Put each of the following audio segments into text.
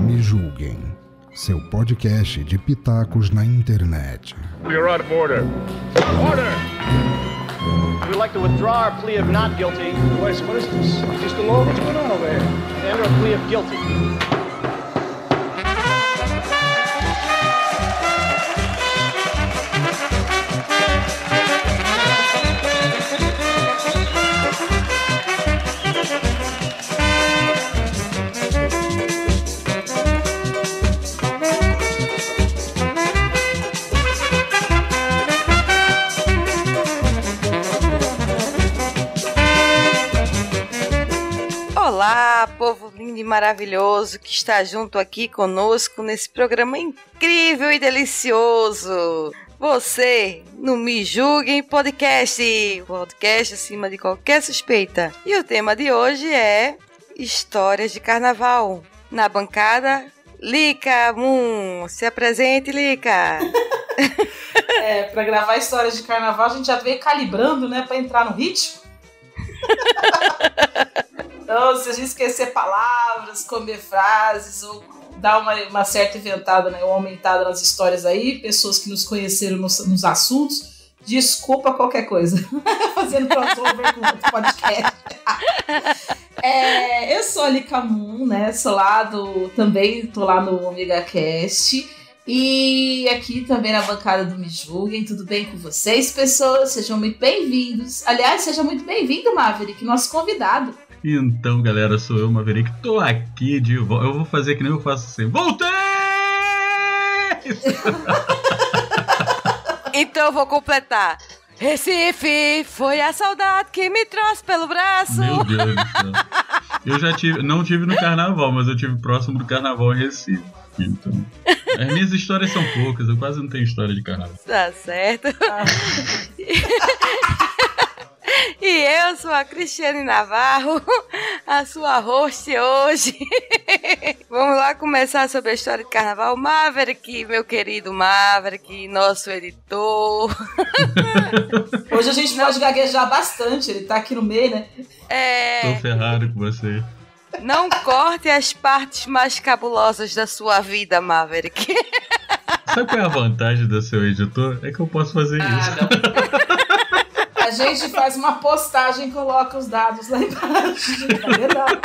Me julguem. Seu podcast de pitacos na internet. You're out of order. Order! We'd like to withdraw our plea of not guilty. This? Just a law? What's going on over here? And our plea of guilty. Maravilhoso que está junto aqui conosco nesse programa incrível e delicioso. Você no Me Julguem Podcast, podcast acima de qualquer suspeita. E o tema de hoje é histórias de carnaval. Na bancada, Lica Moon. Se apresente, Lica. É, pra gravar histórias de carnaval, a gente já veio calibrando, né, pra entrar no ritmo. então, se a gente esquecer palavras, comer frases, ou dar uma, uma certa inventada, né, ou aumentada nas histórias aí, pessoas que nos conheceram nos, nos assuntos, desculpa qualquer coisa. Fazendo crossover com outro podcast. É, eu sou a Lika Moon, né, sou lá do... Também tô lá no Omega Cast. E aqui também na bancada do Me Julguem, tudo bem com vocês, pessoas? Sejam muito bem-vindos. Aliás, seja muito bem-vindo, Maverick, nosso convidado. Então, galera, sou eu, Maverick. Tô aqui de volta. Eu vou fazer que nem eu faço assim. Voltei! Então eu vou completar. Recife, foi a saudade que me trouxe pelo braço. Meu Deus do céu. Eu já tive, não tive no carnaval, mas eu tive próximo do carnaval em Recife. Então, as minhas histórias são poucas, eu quase não tenho história de carnaval. Tá certo. E eu sou a Cristiane Navarro, a sua host hoje. Vamos lá começar sobre a história de carnaval. Maverick, meu querido Maverick, nosso editor. Hoje a gente pode gaguejar bastante, ele tá aqui no meio, né? É, Tô ferrado com você. não corte as partes mais cabulosas da sua vida, Maverick. Sabe qual é a vantagem do seu editor? É que eu posso fazer isso. A gente faz uma postagem e coloca os dados lá embaixo. É verdade.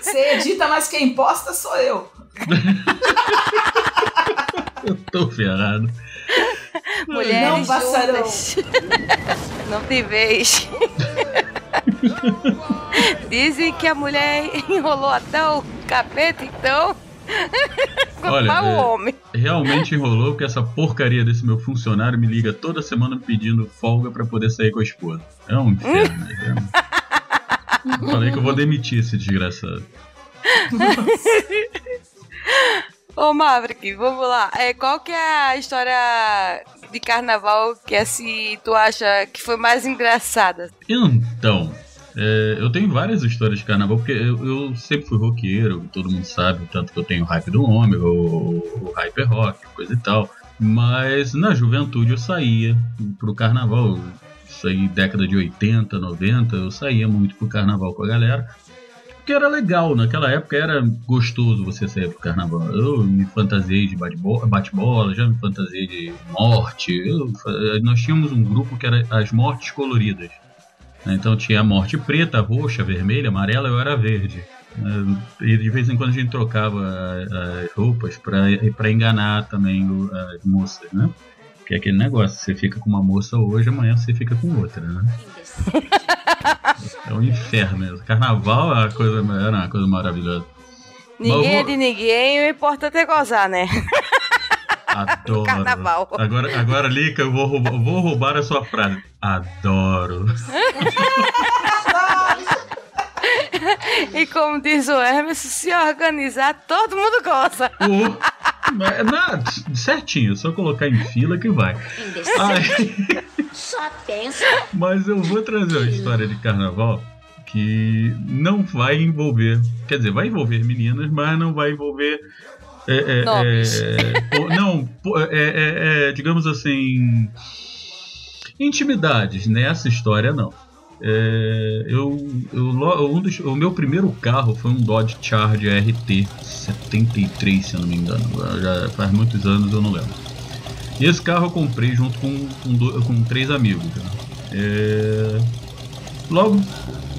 Você edita, mas quem posta sou eu. Eu tô ferrado. Mulheres Não passarão. Não tem vez. Dizem que a mulher enrolou até o capeta, então. Olha, é- homem. Realmente enrolou porque essa porcaria desse meu funcionário me liga toda semana pedindo folga pra poder sair com a esposa. É um inferno. né? Eu Falei que eu vou demitir esse desgraçado. Ô Maverick, vamos lá. É, qual que é a história de carnaval que assim, tu acha que foi mais engraçada? Então, é, eu tenho várias histórias de carnaval, porque eu, eu sempre fui roqueiro, todo mundo sabe, tanto que eu tenho o hype do Ômega, o, o hyper rock, coisa e tal. Mas na juventude eu saía pro carnaval. Isso aí, década de 80, 90, eu saía muito pro carnaval com a galera. Porque era legal, naquela época era gostoso você sair pro carnaval. Eu me fantasiei de bate-bo- bate-bola, já me fantasiei de morte. Eu nós tínhamos um grupo que era as mortes coloridas. Né? Então tinha a morte preta, roxa, vermelha, amarela, eu era verde. né? E de vez em quando a gente trocava a- as roupas pra enganar também as moças, né? Que é aquele negócio, você fica com uma moça hoje, amanhã você fica com outra, né? É um inferno mesmo. Carnaval é uma coisa, era uma coisa maravilhosa. Ninguém é de ninguém, o importante é gozar, né? Adoro. Carnaval. Agora, agora Lica, eu vou roubar, vou roubar a sua frase. Adoro. E como diz o Hermes, se organizar, todo mundo mas, na- certinho, só colocar em fila que vai. Ai, Só pensa. mas eu vou trazer uma história de carnaval que não vai envolver. Quer dizer, vai envolver meninas, mas não vai envolver. É, é, é, não, pô, é, é, é, digamos assim. Intimidades, nessa história não. É, eu, eu, um dos, o meu primeiro carro foi um Dodge Charger RT 73, se eu não me engano. Já faz muitos anos eu não lembro. E esse carro eu comprei junto com, com, com três amigos. Né? É, logo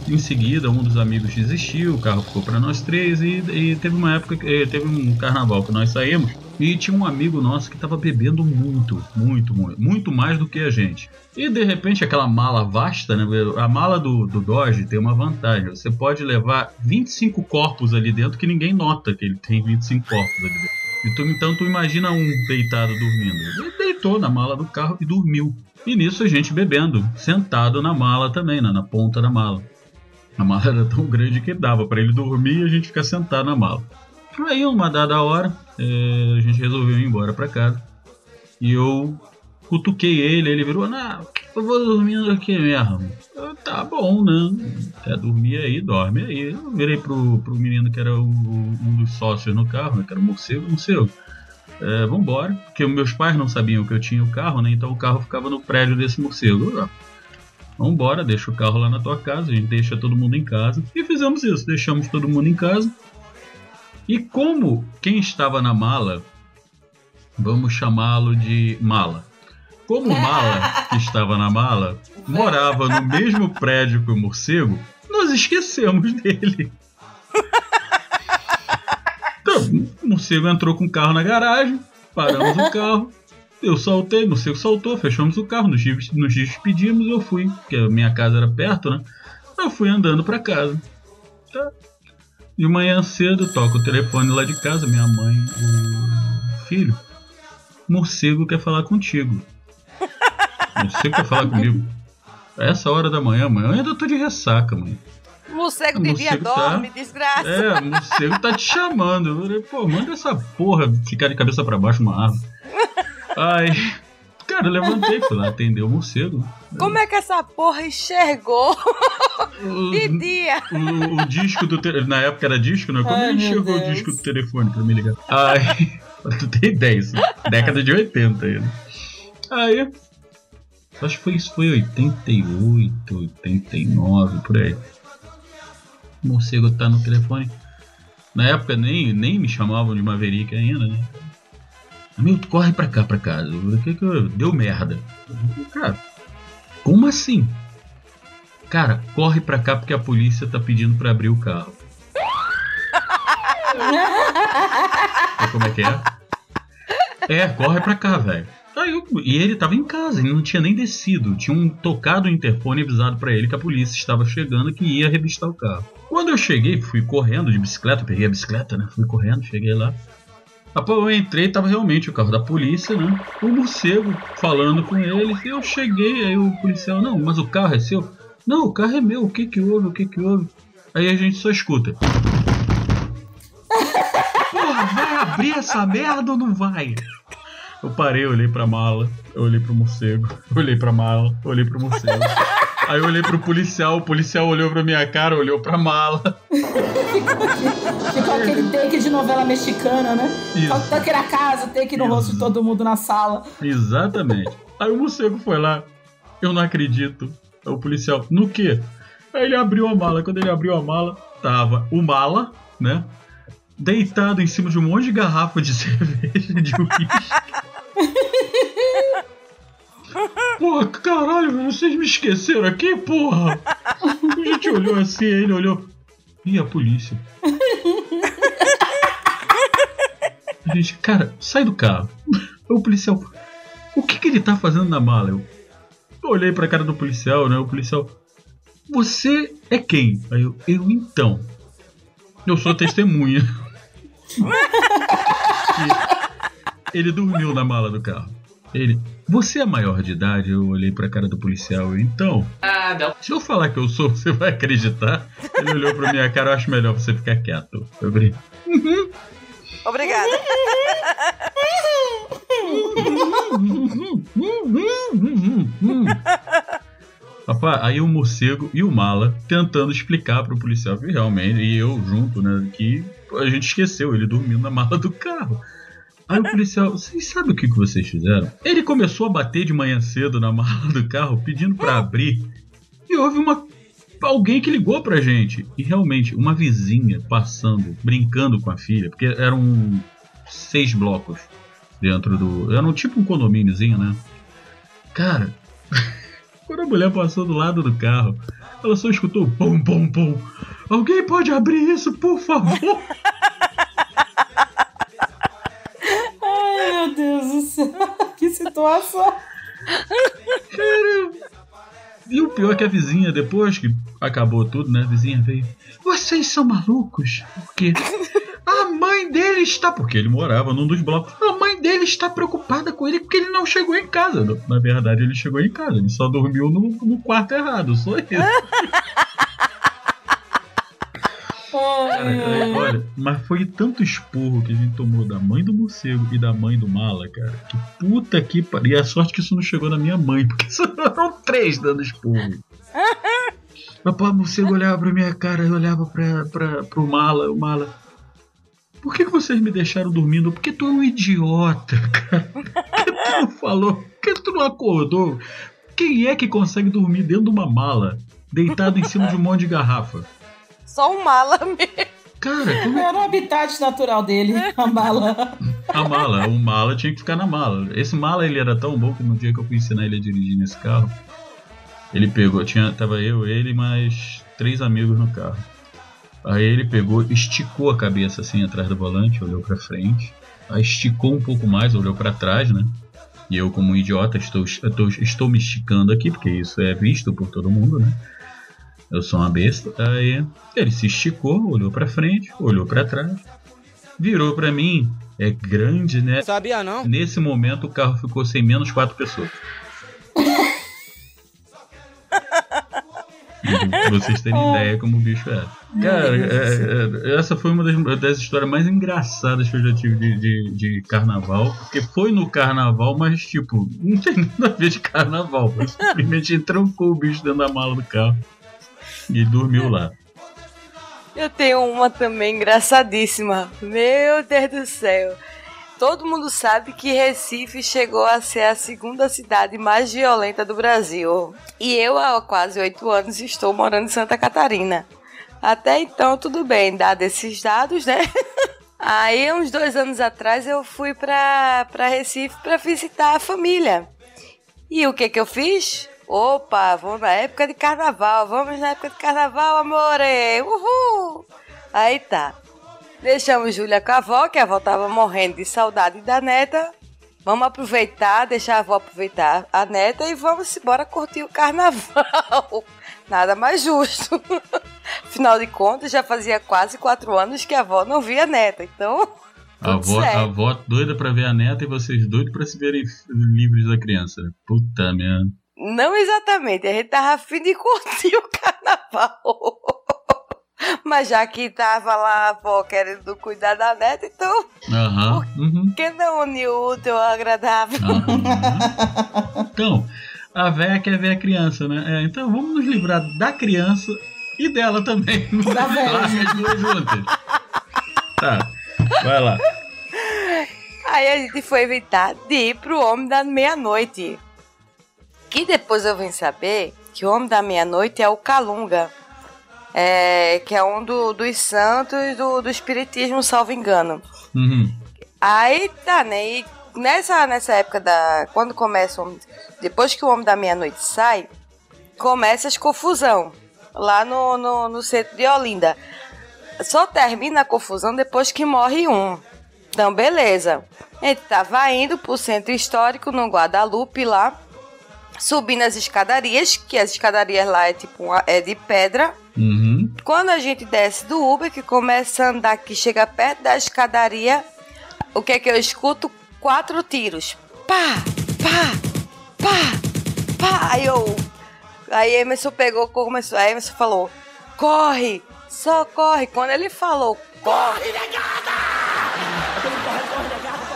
em seguida, um dos amigos desistiu, o carro ficou para nós três e, e, teve uma época, teve um carnaval que nós saímos e tinha um amigo nosso que estava bebendo muito, muito, muito, muito mais do que a gente. E de repente aquela mala vasta, né? A mala do, do Dodge tem uma vantagem. Você pode levar 25 corpos ali dentro que ninguém nota que ele tem 25 corpos ali dentro. Então, então tu imagina um deitado dormindo. Ele deitou na mala do carro e dormiu. E nisso a gente bebendo, sentado na mala também, né, na ponta da mala. A mala era tão grande que dava para ele dormir e a gente ficar sentado na mala. Aí, uma dada hora, é, a gente resolveu ir embora para casa. E eu cutuquei ele, ele virou, não, eu vou dormindo aqui mesmo. Eu, tá bom, né? Quer dormir aí, dorme aí. Eu virei pro, pro menino que era o, um dos sócios no carro, né, que era o morcego, morcego. É, vambora, porque meus pais não sabiam que eu tinha o carro, né? Então o carro ficava no prédio desse morcego. Vambora, deixa o carro lá na tua casa, a gente deixa todo mundo em casa. E fizemos isso, deixamos todo mundo em casa. E como quem estava na mala, vamos chamá-lo de mala. Como o mala que estava na mala morava no mesmo prédio que o morcego, nós esquecemos dele. Então, o morcego entrou com o carro na garagem, paramos o carro, eu saltei, o morcego saltou, fechamos o carro, nos, nos despedimos, eu fui, porque a minha casa era perto, né? Eu fui andando para casa. Tá? De manhã cedo, toco o telefone lá de casa, minha mãe, o filho. Morcego quer falar contigo. Morcego quer falar comigo. essa hora da manhã, mãe, eu ainda tô de ressaca, mãe. Morcego de dia dorme, tá... desgraça. É, morcego tá te chamando. Eu falei, pô, manda essa porra ficar de cabeça para baixo numa árvore. Ai. Cara, eu levantei, fui lá atender o morcego. Como é que essa porra enxergou? O, de dia. O, o disco do telefone. Na época era disco, né? Como Ai, ele enxergou Deus. o disco do telefone pra me ligar? Ai. tu tem ideia, isso. Década de 80 aí, né? Aí. Acho que foi isso, foi 88, 89, por aí. O morcego tá no telefone. Na época nem, nem me chamavam de Maverick ainda, né? Meu, corre pra cá, pra casa. O que que eu... Deu merda. Cara, como assim? Cara, corre pra cá porque a polícia tá pedindo pra abrir o carro. como é que é? É, corre pra cá, velho. e ele tava em casa, ele não tinha nem descido. Tinha um tocado o interfone avisado para ele que a polícia estava chegando que ia revistar o carro. Quando eu cheguei, fui correndo de bicicleta, peguei a bicicleta, né? Fui correndo, cheguei lá. Eu entrei, tava realmente o carro da polícia, né? O morcego falando com eles. Eu cheguei, aí o policial, não, mas o carro é seu? Não, o carro é meu, o que que houve, o que que houve? Aí a gente só escuta. Porra, vai abrir essa merda ou não vai? Eu parei, olhei pra mala, olhei pro morcego, olhei pra mala, olhei pro morcego. Aí eu olhei pro policial, o policial olhou pra minha cara, olhou pra mala. Ficou aquele take de novela mexicana, né? Isso. Take na casa, take no Isso. rosto de todo mundo na sala. Exatamente. Aí o morcego foi lá. Eu não acredito. Aí o policial, no quê? Aí ele abriu a mala. Quando ele abriu a mala, tava o mala, né? Deitado em cima de um monte de garrafa de cerveja de uísque. Porra, caralho, vocês me esqueceram aqui, porra! A gente olhou assim, ele olhou. Ih, a polícia. A gente, cara, sai do carro. O policial. O que, que ele tá fazendo na mala? Eu, eu olhei pra cara do policial, né? O policial. Você é quem? Aí eu, eu então. Eu sou testemunha. ele dormiu na mala do carro. Ele, você é maior de idade? Eu olhei pra cara do policial. Então, ah, não. se eu falar que eu sou, você vai acreditar? Ele olhou pra minha cara, eu acho melhor você ficar quieto. Eu falei, Obrigada. Rapaz, aí o morcego e o mala tentando explicar pro policial que realmente, e eu junto, né, que a gente esqueceu, ele dormiu na mala do carro. Aí o policial, vocês sabem o que, que vocês fizeram? Ele começou a bater de manhã cedo na mala do carro, pedindo pra abrir. E houve uma. Alguém que ligou pra gente. E realmente, uma vizinha passando, brincando com a filha, porque eram seis blocos dentro do. Era um tipo um condomíniozinho, né? Cara, quando a mulher passou do lado do carro, ela só escutou pum, pum, pum. Alguém pode abrir isso, por favor? Que situação. E o pior é que a vizinha, depois que acabou tudo, né? A vizinha veio. Vocês são malucos? Porque a mãe dele está. Porque ele morava num dos blocos. A mãe dele está preocupada com ele porque ele não chegou em casa. Na verdade, ele chegou em casa. Ele só dormiu no, no quarto errado. Só isso. Cara, olha, mas foi tanto esporro que a gente tomou da mãe do morcego e da mãe do mala, cara. Que puta que pariu. E a sorte que isso não chegou na minha mãe, porque eram três dando esporro. Papai, morcego olhava pra minha cara, eu olhava pra, pra, pro mala, o mala. Por que, que vocês me deixaram dormindo? Porque tu é um idiota, cara. Por que tu não falou? Por que tu não acordou? Quem é que consegue dormir dentro de uma mala, deitado em cima de um monte de garrafa? Só um mala mesmo. Cara, como é Era o habitat natural dele, a mala. A mala, o mala tinha que ficar na mala. Esse mala ele era tão bom que no dia que eu fui ensinar ele a dirigir nesse carro, ele pegou, tinha, tava eu, ele, mais três amigos no carro. Aí ele pegou, esticou a cabeça assim atrás do volante, olhou pra frente, aí esticou um pouco mais, olhou pra trás, né? E eu, como um idiota, estou, estou, estou me esticando aqui, porque isso é visto por todo mundo, né? Eu sou uma besta. Aí ele se esticou, olhou pra frente, olhou pra trás, virou pra mim. É grande, né? Sabia não? Nesse momento o carro ficou sem menos quatro pessoas. pra vocês terem ideia como o bicho é. Cara, é, é, essa foi uma das, das, histórias mais engraçadas que eu já tive de, de, de, carnaval. Porque foi no carnaval, mas tipo, não tem nada a ver de carnaval. Simplesmente entrancou o bicho dentro da mala do carro e dormiu lá. Eu tenho uma também engraçadíssima. Meu Deus do céu. Todo mundo sabe que Recife chegou a ser a segunda cidade mais violenta do Brasil. E eu, há quase oito anos, estou morando em Santa Catarina. Até então, tudo bem, dado esses dados, né? Aí, uns dois anos atrás, eu fui para Recife para visitar a família. E o que que eu fiz? Opa, vamos na época de carnaval, vamos na época de carnaval, amore! Uhul! Aí tá. Deixamos Júlia com a avó, que a avó tava morrendo de saudade da neta. Vamos aproveitar, deixar a avó aproveitar a neta e vamos embora curtir o carnaval. Nada mais justo. Afinal de contas, já fazia quase quatro anos que a avó não via a neta, então. A avó, a avó doida pra ver a neta e vocês doidos pra se verem livres da criança. Puta merda. Não exatamente, a gente tava afim de curtir o carnaval. Mas já que tava lá a avó querendo cuidar da neta, então. Aham. Uhum. Por que não unir o útil ao agradável? Aham. Então, a véia quer ver a criança, né? É, então vamos nos livrar da criança e dela também. Da véia. as duas juntas. Tá, vai lá. Aí a gente foi evitar de ir pro Homem da Meia-Noite. Que depois eu vim saber que o Homem da Meia-Noite é o Calunga. É, que é um do, dos santos do, do Espiritismo, salvo engano. Uhum. Aí tá, né? E nessa, nessa época da. Quando começa. o- Depois que o Homem da Meia-Noite sai, começa as confusão. Lá no, no, no centro de Olinda. Só termina a confusão depois que morre um. Então, beleza. A gente tava indo pro centro histórico, no Guadalupe lá. Subindo as escadarias, que as escadarias lá é tipo uma- é de pedra. Uhum. Quando a gente desce do Uber, que começa a andar, que chega perto da escadaria, o que é que eu escuto? Quatro tiros. Pá, pá, pá, pá. Aí eu. Aí Emerson pegou, começou. Aí Emerson falou: corre, só corre. Quando ele falou, corre,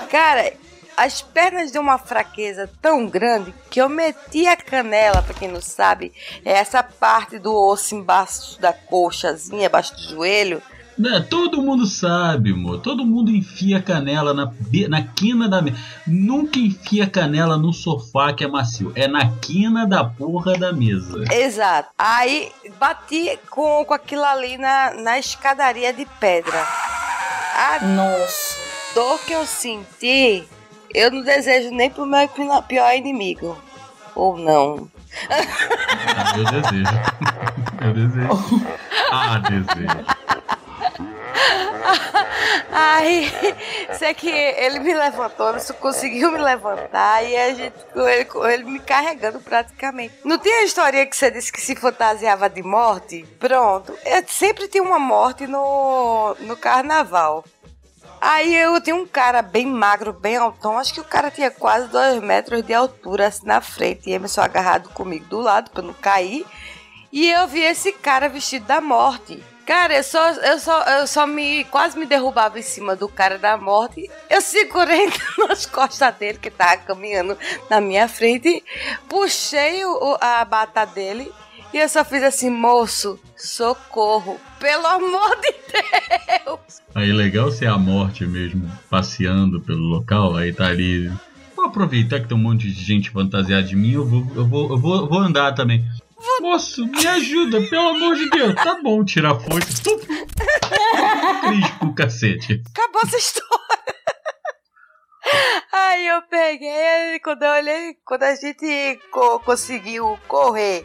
Cara, as pernas de uma fraqueza tão grande que eu meti a canela, pra quem não sabe, é essa parte do osso embaixo da coxazinha, embaixo do joelho. Né, Todo mundo sabe, amor. Todo mundo enfia a canela na, na quina da mesa. Nunca enfia a canela no sofá que é macio. É na quina da porra da mesa. Exato. Aí bati com, com aquilo ali na, na escadaria de pedra. A Nossa. dor que eu senti, eu não desejo nem pro meu pior inimigo. Ou não. Ah, eu desejo. Eu desejo. Ah, desejo. Aí, sei que ele me levantou, ele só conseguiu me levantar e a gente, ele, com ele me carregando praticamente. Não tinha a historinha que você disse que se fantasiava de morte? Pronto. Eu sempre tinha uma morte no, no carnaval. Aí eu tinha um cara bem magro, bem altão. Acho que o cara tinha quase dois metros de altura assim na frente. E Emerson agarrado comigo do lado pra não cair. E eu vi esse cara vestido da morte. Cara, eu só, eu só, eu só me quase me derrubava em cima do cara da morte. Eu segurei nas costas dele, que tava caminhando na minha frente, puxei o- a bata dele e eu só fiz assim, moço, socorro, pelo amor de Deus. Aí legal ser a morte mesmo, passeando pelo local, aí tá ali. Vou aproveitar que tem um monte de gente fantasiada de mim, eu vou, eu vou, eu vou, vou andar também. Moço, me ajuda, pelo amor de Deus. Tá bom, tirar a foice. Tup. Crispo o cacete. Acabou essa história. Aí eu peguei, quando eu olhei, quando a gente co- conseguiu correr,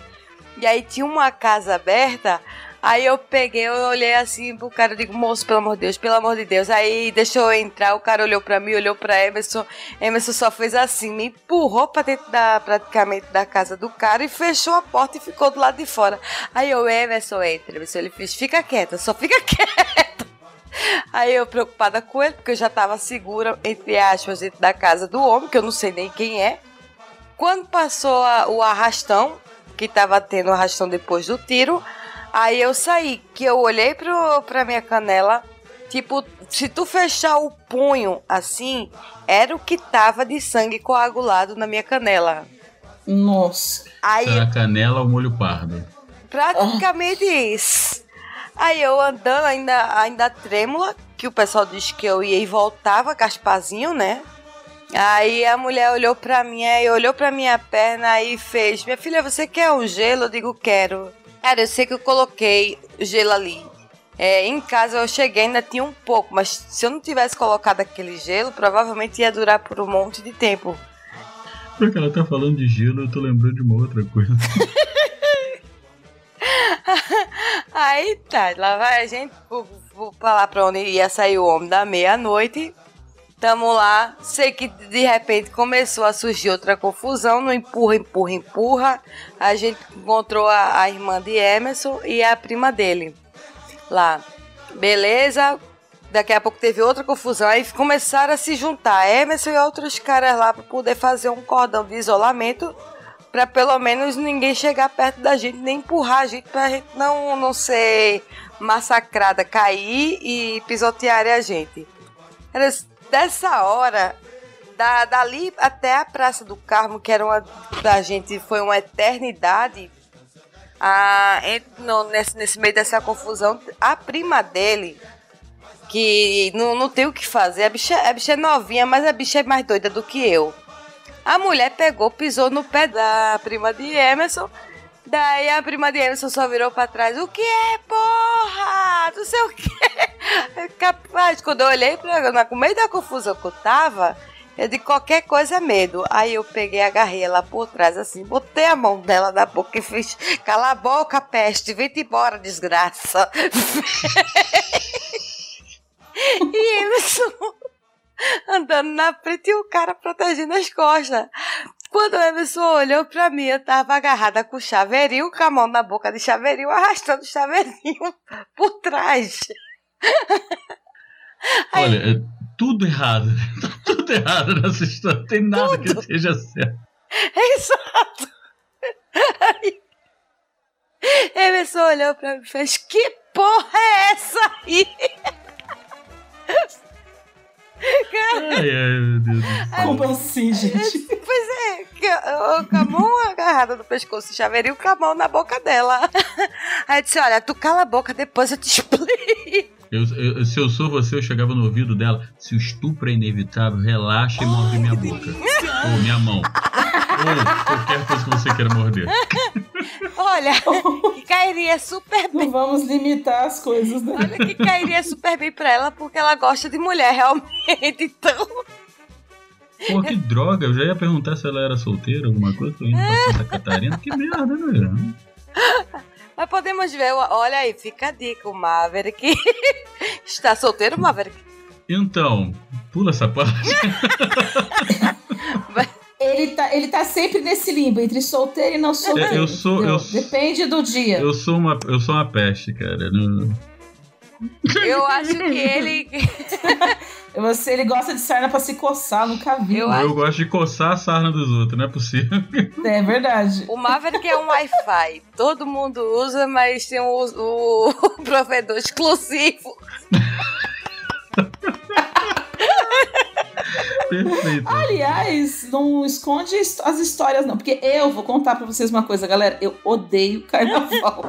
e aí tinha uma casa aberta, aí eu peguei, eu olhei assim pro cara, eu digo, moço, pelo amor de Deus, pelo amor de Deus. Aí deixou eu entrar, o cara olhou pra mim, olhou pra Emerson, Emerson só fez assim, me empurrou pra dentro da, praticamente da casa do cara e fechou a porta e ficou do lado de fora. Aí eu, Emerson, entra, Emerson, ele fez, fica quieta, só fica quieta. Aí eu preocupada com ele, porque eu já tava segura, entre aspas, dentro da casa do homem, que eu não sei nem quem é. Quando passou a- o arrastão, que tava tendo o arrastão depois do tiro, aí eu saí, que eu olhei pro, pra minha canela, tipo, se tu fechar o punho assim, era o que tava de sangue coagulado na minha canela. Nossa. Aí Tá na canela o molho pardo. Praticamente isso. Aí eu andando ainda, ainda trêmula, que o pessoal disse que eu ia e voltava, Gasparzinho, né? Aí a mulher olhou pra mim, aí olhou pra minha perna e fez: Minha filha, você quer um gelo? Eu digo: Quero. Cara, eu sei que eu coloquei gelo ali. É, em casa eu cheguei, ainda tinha um pouco, mas se eu não tivesse colocado aquele gelo, provavelmente ia durar por um monte de tempo. Porque ela tá falando de gelo, eu tô lembrando de uma outra coisa. Aí tá, lá vai a gente vou, vou falar pra onde ia sair o homem da meia-noite. Tamo lá, sei que de repente começou a surgir outra confusão, no empurra, empurra, empurra. A gente encontrou a, a irmã de Emerson e a prima dele lá. Beleza, daqui a pouco teve outra confusão, aí começaram a se juntar Emerson e outros caras lá pra poder fazer um cordão de isolamento Pra pelo menos ninguém chegar perto da gente, nem empurrar a gente pra gente não, não ser massacrada, cair e pisotear a gente. Dessa hora, da, dali até a Praça do Carmo, que era uma da gente, foi uma eternidade. A, no- nesse, nesse meio dessa confusão, a prima dele, que não, não tem o que fazer, a bicha, a bicha é novinha, mas a bicha é mais doida do que eu. A mulher pegou, pisou no pé da prima de Emerson. Daí a prima de Emerson só virou pra trás. O que é, porra? Não sei o que. Capaz, quando eu olhei pra ela, no meio da confusão que eu tava, eu de qualquer coisa é medo. Aí eu peguei, agarrei ela por trás, assim, botei a mão dela na boca e fiz: Cala a boca, peste, vem-te embora, desgraça. e Emerson andando na frente e o cara protegendo as costas. Quando o Emerson olhou pra mim, eu tava agarrada com o chaveirinho, com a mão na boca de chaveirinho, arrastando o chaveirinho por trás. Olha, é tudo errado. Tá tudo errado nessa história. Não tem nada que seja certo. Exato. Aí, Emerson olhou pra mim e fez: Que porra é essa aí? Ai, ai, meu Deus. Como assim, gente? Pois é, eu, eu, com a mão agarrada no pescoço, chaveirinho com a mão na boca dela. Aí eu disse: Olha, tu cala a boca, depois eu te explico. Eu, eu- se eu sou você, eu chegava no ouvido dela. Se o estupro é inevitável, relaxa e morde minha boca. Ou minha mão. Ou qualquer coisa que você queira morder. Olha, que cairia super bem. Não vamos limitar as coisas, né? Olha que cairia super bem pra ela, porque ela gosta de mulher, realmente. Então, Pô, que droga. Eu já ia perguntar se ela era solteira, alguma coisa. Tô indo pra Santa Catarina. Que merda, né? mas podemos ver. Olha aí, fica a dica. O Maverick está solteiro, Maverick. Então, pula essa parte. Ele tá, ele tá sempre nesse limbo, entre solteiro e não solteiro. Eu sou- eu- Depende do dia. Eu sou uma, eu sou uma peste, cara. Não- Eu acho que ele. Você, ele gosta de sarna pra se coçar, nunca vi. Eu Eu gosto de coçar a sarna dos outros, não é possível. É verdade. O Maverick é um Wi-Fi. Todo mundo usa, mas tem o, o provedor exclusivo. Perfeito. Aliás, não esconde as histórias, não. Porque eu vou contar pra vocês uma coisa, galera. Eu odeio carnaval.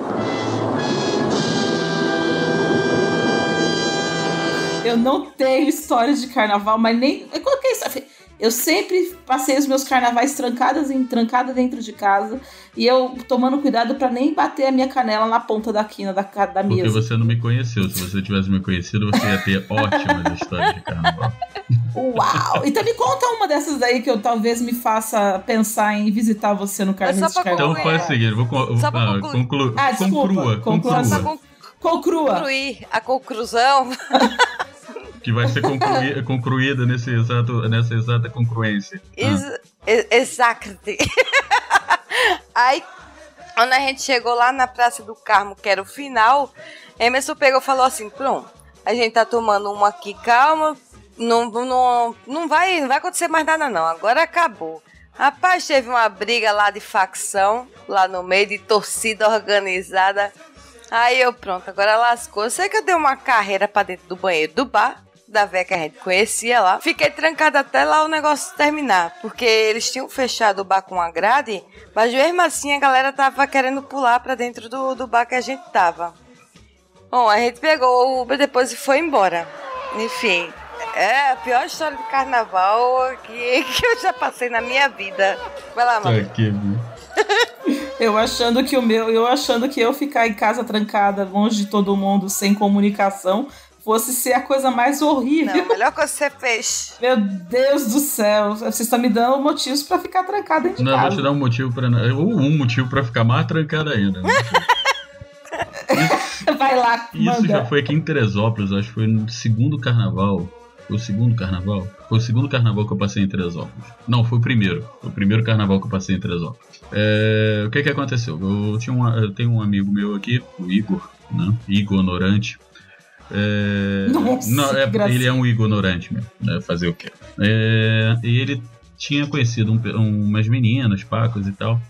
eu não tenho histórias de carnaval, mas nem. Eu coloquei isso. Eu sempre passei os meus carnavais trancadas em trancada dentro de casa e eu tomando cuidado pra nem bater a minha canela na ponta da quina da, da Porque mesa. você não me conheceu. Se você tivesse me conhecido, você ia ter ótimas histórias de carnaval. Uau! Então me conta uma dessas daí que eu talvez me faça pensar em visitar você no carnaval de pra Então carnaval. faz o seguinte, vou Só pra ah, conclu- Ah, desculpa, conclua, conclua. Conclua. Concluir a conclusão. Que vai ser concluída nesse exato, nessa exata concruência. Ah, Ex. Aí, quando a gente chegou lá na Praça do Carmo, que era o final, Emerson pegou e falou assim: pronto, a gente tá tomando uma aqui, calma, não, não, não, vai, não vai acontecer mais nada, não. Agora acabou. Rapaz, teve uma briga lá de facção, lá no meio de torcida organizada. Aí eu, pronto, agora lascou. Eu sei que eu dei uma carreira pra dentro do banheiro do bar, da véia que a gente conhecia lá. Fiquei trancada até lá o negócio terminar, porque eles tinham fechado o bar com uma grade, mas mesmo assim a galera tava querendo pular pra dentro do, do bar que a gente tava. Bom, a gente pegou o Uber depois e foi embora. Enfim, é a pior história de carnaval que, que eu já passei na minha vida. Vai lá, Tá mano. Eu achando que o meu, eu achando que eu ficar em casa trancada, longe de todo mundo, sem comunicação, fosse ser a coisa mais horrível. Não, melhor coisa que você fez. Meu Deus do céu, vocês estão me dando motivos pra ficar trancada dentro de Não, eu vou casa. te dar um motivo pra. Ou um motivo pra ficar mais trancado ainda. né? Vai lá, Isso manda. já foi aqui em Teresópolis, acho que foi no segundo carnaval. Foi o segundo carnaval? Foi o segundo carnaval que eu passei em Teresópolis. Não, foi o primeiro. Foi o primeiro carnaval que eu passei em Teresópolis. É, o que que aconteceu? Eu, tinha uma- eu tenho um amigo meu aqui, o Igor, né? Igor Norante. É, Nossa, não, é- ele é um ignorante mesmo, né? Fazer o quê? É, e ele tinha conhecido um pe- umas meninas, pacos e tal.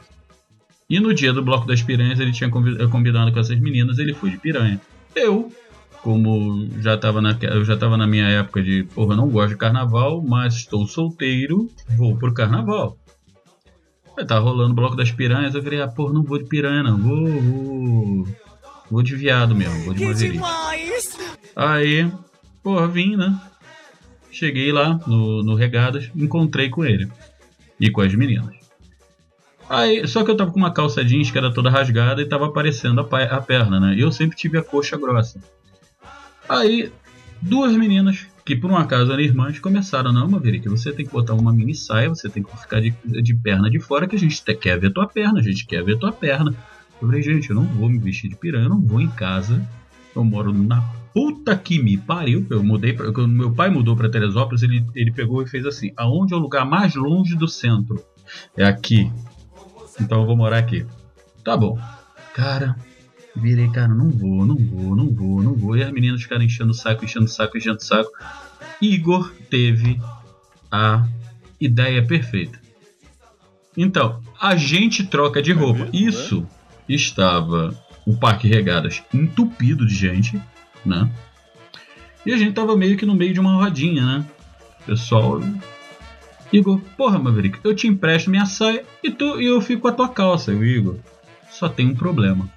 E no dia do Bloco das Piranhas ele tinha combinado com essas meninas, ele foi de piranha. Eu, como já tava na, eu já tava na minha época de, porra, eu não gosto de carnaval, mas estou solteiro, vou pro carnaval. Aí tá rolando o Bloco das Piranhas, eu virei, ah, porra, não vou de piranha não, vou, vou, vou de viado mesmo, vou de Maverick. Aí, porra, vim, né? Cheguei lá no, no Regadas, encontrei com ele e com as meninas. Aí, só que eu tava com uma calça jeans que era toda rasgada e tava aparecendo a, a perna, né? E eu sempre tive a coxa grossa. Aí, duas meninas, que por um acaso eram irmãs, começaram: Não, Maverick, você tem que botar uma mini saia, você tem que ficar de, de perna de fora, que a gente te- quer ver tua perna, a gente quer ver tua perna. Eu falei: Gente, eu não vou me vestir de piranha, eu não vou em casa. Eu moro na puta que me pariu. Eu mudei, pra, quando meu pai mudou pra Teresópolis, ele, ele pegou e fez assim: Aonde é o lugar mais longe do centro? É aqui. Então eu vou morar aqui. Tá bom. Cara, virei, cara, não vou, não vou, não vou, não vou. E as meninas ficaram enchendo o saco, enchendo o saco, enchendo o saco. Igor teve a ideia perfeita. Então, a gente troca de roupa. Isso estava o Parque Regadas entupido de gente, né? E a gente tava meio que no meio de uma rodinha, né? Pessoal, Igor, porra, Maverick, eu te empresto minha saia e, tu, e eu fico com a tua calça. Eu, Igor, só tem um problema.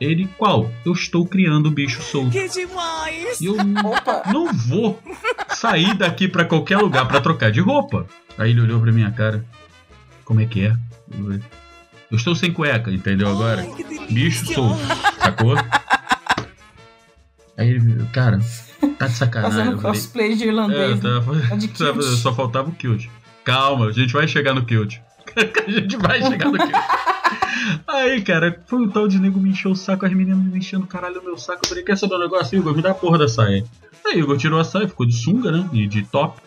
Ele, qual? Eu estou criando o bicho solto. Que demais! E eu Opa! não vou sair daqui pra qualquer lugar pra trocar de roupa. Aí ele olhou pra minha cara. Como é que é? Eu falei, Eu estou sem cueca, entendeu agora? Ai, delícia. Bicho solto, sacou? Aí ele, cara, tá de sacanagem. Fazendo falei, cosplay de é, irlandês. né? tava, de Sabe, kilt. Só faltava o kilt. Calma, a gente vai chegar no kilt. a gente vai chegar no kilt. Aí, cara, foi um tal de nego me encheu o saco, as meninas me enchendo o caralho no meu saco. Eu falei, quer saber um negócio, Igor? Me dá a porra da saia. Aí, Igor tirou a saia, ficou de sunga, né? E de top.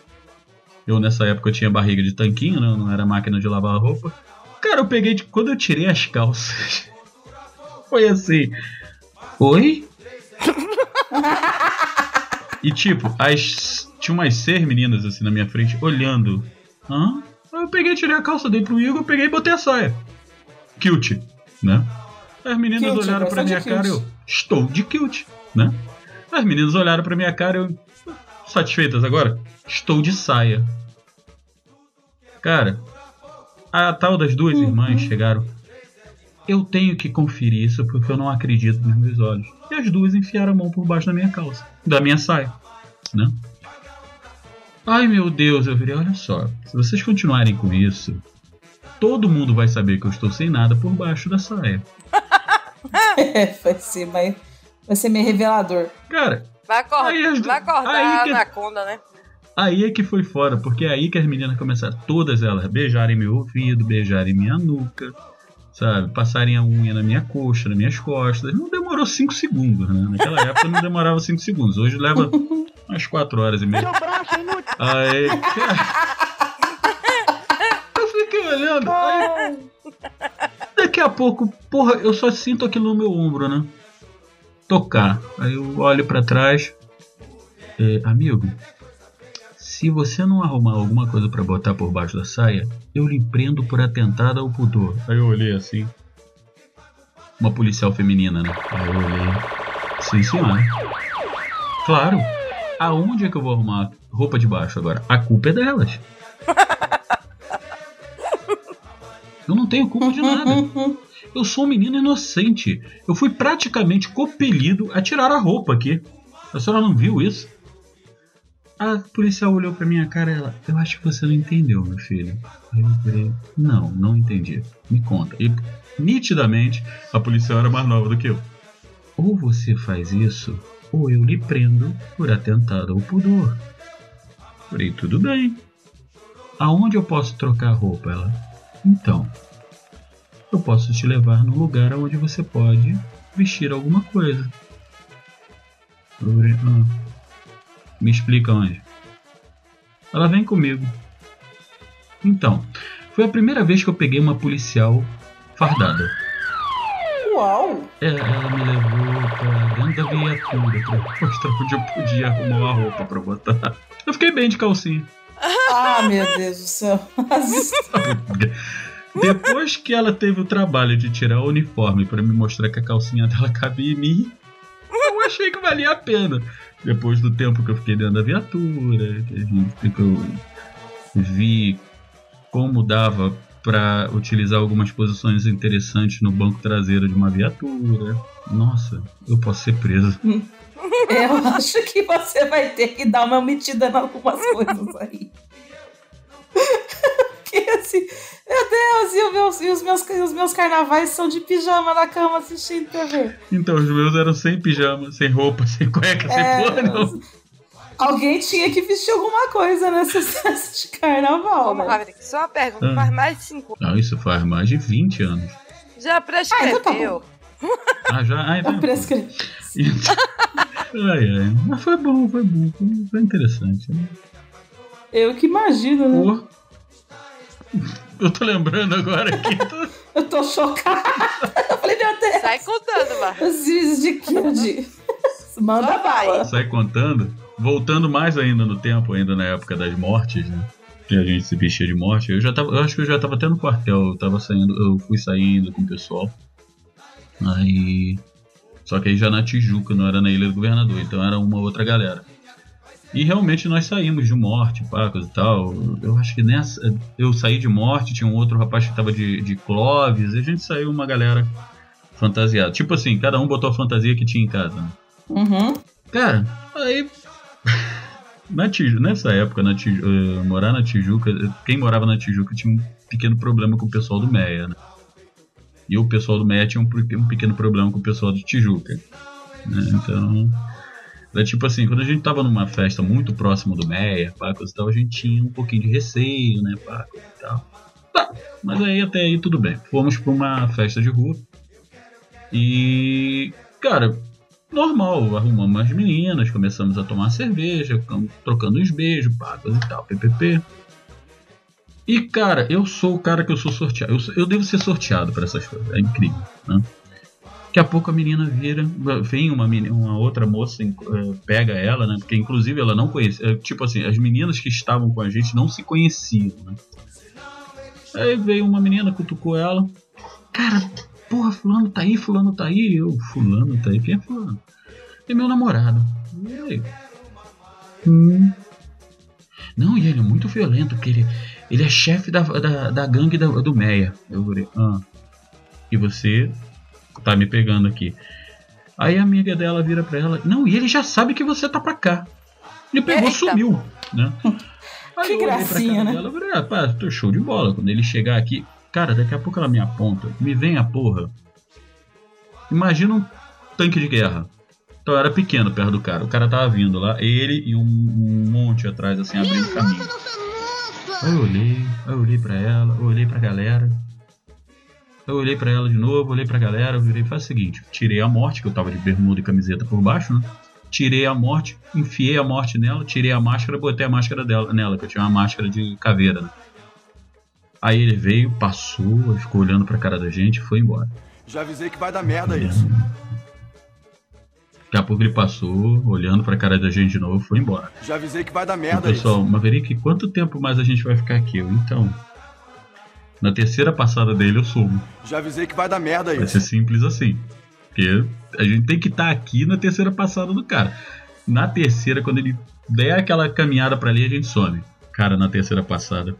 Eu, nessa época, tinha barriga de tanquinho, né? Não era máquina de lavar roupa. Cara, eu peguei, de... quando eu tirei as calças, foi assim. Oi? E tipo, as. Tinha umas seis meninas assim na minha frente, olhando. Hã? Eu peguei, tirei a calça, dei pro Igor, peguei e botei a saia. Kilt, né? As meninas Kilt, olharam pra minha cara e eu. Estou de kilt, né? As meninas olharam pra minha cara e eu. Satisfeitas agora? Estou de saia. Cara, a tal das duas irmãs chegaram. Eu tenho que conferir isso porque eu não acredito nos meus olhos. E as duas enfiaram a mão por baixo da minha calça, da minha saia, né? Ai meu Deus, eu virei, olha só, se vocês continuarem com isso, todo mundo vai saber que eu estou sem nada por baixo da saia. É, vai ser, vai, vai ser meio revelador. Cara, Vai, acor Aí vai acordar aí que- na conda, né? Aí é que foi fora, porque é aí que as meninas começaram, todas elas, beijarem meu ouvido, beijarem minha nuca, sabe? Passarem a unha na minha coxa, nas minhas costas. Não demorou 5 segundos, né? Naquela época não demorava 5 segundos. Hoje leva umas 4 horas e meia. Aí, cara, eu fiquei olhando. Aí, daqui a pouco, porra, eu só sinto aquilo no meu ombro, né? Tocar. Aí eu olho pra trás. É, amigo, se você não arrumar alguma coisa pra botar por baixo da saia, eu lhe prendo por atentado ao pudor. Aí eu olhei assim. Uma policial feminina, né? Aí eu olhei. Sim, senhora. Claro. Aonde é que eu vou arrumar roupa de baixo agora? A culpa é delas. Eu não tenho culpa de nada. Eu sou um menino inocente. Eu fui praticamente compelido a tirar a roupa aqui. A senhora não viu isso? A policial olhou pra minha cara e ela, eu acho que você não entendeu, meu filho. Eu falei, não, não entendi. Me conta. E nitidamente a policial era mais nova do que eu. Ou você faz isso, ou eu lhe prendo por atentado ao pudor. Falei, tudo bem. Aonde eu posso trocar roupa? Ela, então, eu posso te levar no lugar onde você pode vestir alguma coisa. Eu falei, "Ah, me explica onde. Ela vem comigo. Então, foi a primeira vez que eu peguei uma policial fardada. Uau! É, ela me levou pra dentro da viatura pra mostrar onde eu podia arrumar uma roupa pra botar. Eu fiquei bem de calcinha. Ah, meu Deus do céu. Depois que ela teve o trabalho de tirar o uniforme pra me mostrar que a calcinha dela cabia em mim, eu achei que valia a pena. Depois do tempo que eu fiquei dentro da viatura, que eu vi como dava pra utilizar algumas posições interessantes no banco traseiro de uma viatura. Nossa, eu posso ser preso. Eu acho que você vai ter que dar uma metida em algumas coisas aí. Assim, meu Deus, e, meus, e os, meus, os meus carnavais são de pijama na cama assistindo TV. Então, os meus eram sem pijama, sem roupa, sem cueca, sem É, porra, não. Alguém tinha que vestir alguma coisa nessa festa de carnaval, Vamos, né? Só uma pergunta. Ah. Faz mais de 5 Não, isso faz mais de 20 anos. Já Ah, prescreveu. então tá. Ah, já? Ah, então. prescri... Ai, ai. Mas foi bom, foi bom. Foi, interessante. né? Eu que imagino, né? Pô. Eu tô lembrando agora aqui. tô- Eu tô chocada. Eu falei, meu Deus, Sai contando, Maverick. os vídeos de Kild. Manda Só vai. bala. Sai contando. Voltando mais ainda no tempo, ainda na época das mortes, né? Que a gente se vestia de morte. Eu já tava. Eu acho que eu já tava até no quartel. Eu tava saindo. Eu fui saindo com o pessoal. Aí. Só que aí já na Tijuca, não era na Ilha do Governador. Então era uma outra galera. E realmente nós saímos de morte, pacas e tal. Eu acho que nessa. Eu saí de morte, tinha um outro rapaz que tava de, de Clóvis. E a gente saiu uma galera fantasiado. Tipo assim, cada um botou a fantasia que tinha em casa. né? Uhum. Cara, aí. Na Tiju, nessa época, na Tiju, eh, morar na Tijuca, quem morava na Tijuca tinha um pequeno problema com o pessoal do Meia, né? E o pessoal do Meia tinha um, um pequeno problema com o pessoal de Tijuca. né? Então. Era tipo assim, quando a gente tava numa festa muito próximo do Meia, pá, coisa e tal, a gente tinha um pouquinho de receio, né, pá, coisa e tal. Tá, mas aí até aí tudo bem. Fomos pra uma festa de rua. E. Cara, normal, arrumamos as meninas, começamos a tomar cerveja, trocando uns beijos, pá, coisa e tal, ppp. E cara, eu sou o cara que eu sou sorteado. Eu, eu devo ser sorteado para essas coisas. É incrível, né? Daqui a pouco a menina vira, vem uma, meni- uma outra moça, eh, pega ela, né? Porque inclusive ela não conhecia. eh, Tipo assim, as meninas que estavam com a gente não se conheciam, né? Aí veio uma menina, cutucou ela. Cara, porra, fulano tá aí, fulano tá aí. Eu, fulano tá aí, quem é fulano? É meu namorado. E aí? Hum. Não, e ele é muito violento, porque ele, ele é chefe da, da, da gangue da- do Meia. Eu falei, ah. E você tá me pegando aqui. Aí a amiga dela vira pra ela, não, e ele já sabe que você tá pra cá. Ele pegou, Eita. sumiu, né? Aí Que eu olhei pra gracinha, né? dela, eu falei, ah, pá, tô show de bola. Quando ele chegar aqui, cara, daqui a pouco ela me aponta, me vem a porra. Imagina um tanque de guerra. Então eu era pequeno perto do cara. O cara tava vindo lá, ele e um, um monte atrás, assim, abrindo caminho. Aí eu olhei, aí eu olhei pra ela, eu olhei pra galera. Eu olhei pra ela de novo, olhei pra galera, virei e falei o seguinte: tirei a morte, que eu tava de bermuda e camiseta por baixo, né? Tirei a morte, enfiei a morte nela, tirei a máscara, botei a máscara dela, nela, que eu tinha uma máscara de caveira, né? Aí ele veio, passou, ficou olhando pra cara da gente e foi embora. Já avisei que vai dar merda isso. Daqui a pouco ele passou, olhando pra cara da gente de novo, foi embora. Já avisei que vai dar merda pessoal, isso. Maverick, quanto tempo mais a gente vai ficar aqui? Eu, então. Na terceira passada dele eu sumo. Já avisei que vai dar merda Vai isso. ser simples assim. Porque a gente tem que estar aqui na terceira passada do cara. Na terceira, quando ele der aquela caminhada pra ali, a gente some. Cara, na terceira passada,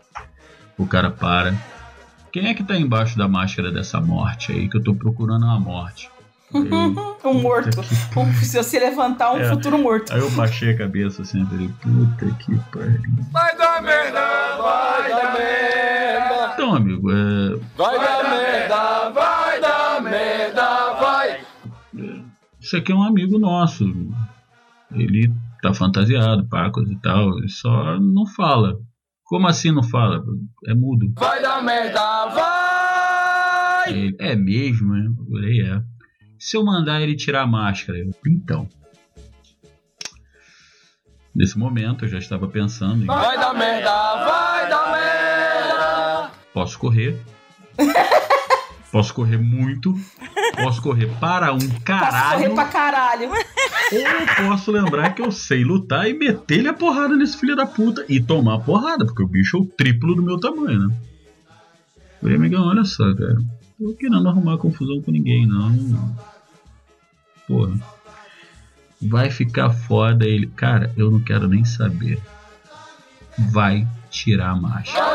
o cara para. Quem é que tá embaixo da máscara dessa morte aí? Que eu tô procurando uma morte. Eu- Um morto. Que Um- se você levantar um É. futuro morto. Aí eu baixei a cabeça assim, eu falei, puta que pariu. Vai dar merda, vai dar merda. Então, amigo, é, Vai dar merda, vai dar merda, vai. isso aqui é um amigo nosso. Ele tá fantasiado, pacos e tal, ele só não fala. Como assim não fala? É mudo. Vai dar merda, vai. Ele, é mesmo, né? Eu falei, é. Se eu mandar ele tirar a máscara, eu, então. Nesse momento eu já estava pensando em Vai dar merda, vai. Posso correr. Posso correr muito. Posso correr para um Posso correr caralho. pra caralho. Ou eu posso lembrar que eu sei lutar e meter-lhe a porrada nesse filho da puta e tomar a porrada, porque o bicho é o triplo do meu tamanho, né? Falei, amigão, olha só, cara. Tô querendo arrumar confusão com ninguém, não. Porra. Vai ficar foda ele. Cara, eu não quero nem saber. Vai tirar a máscara.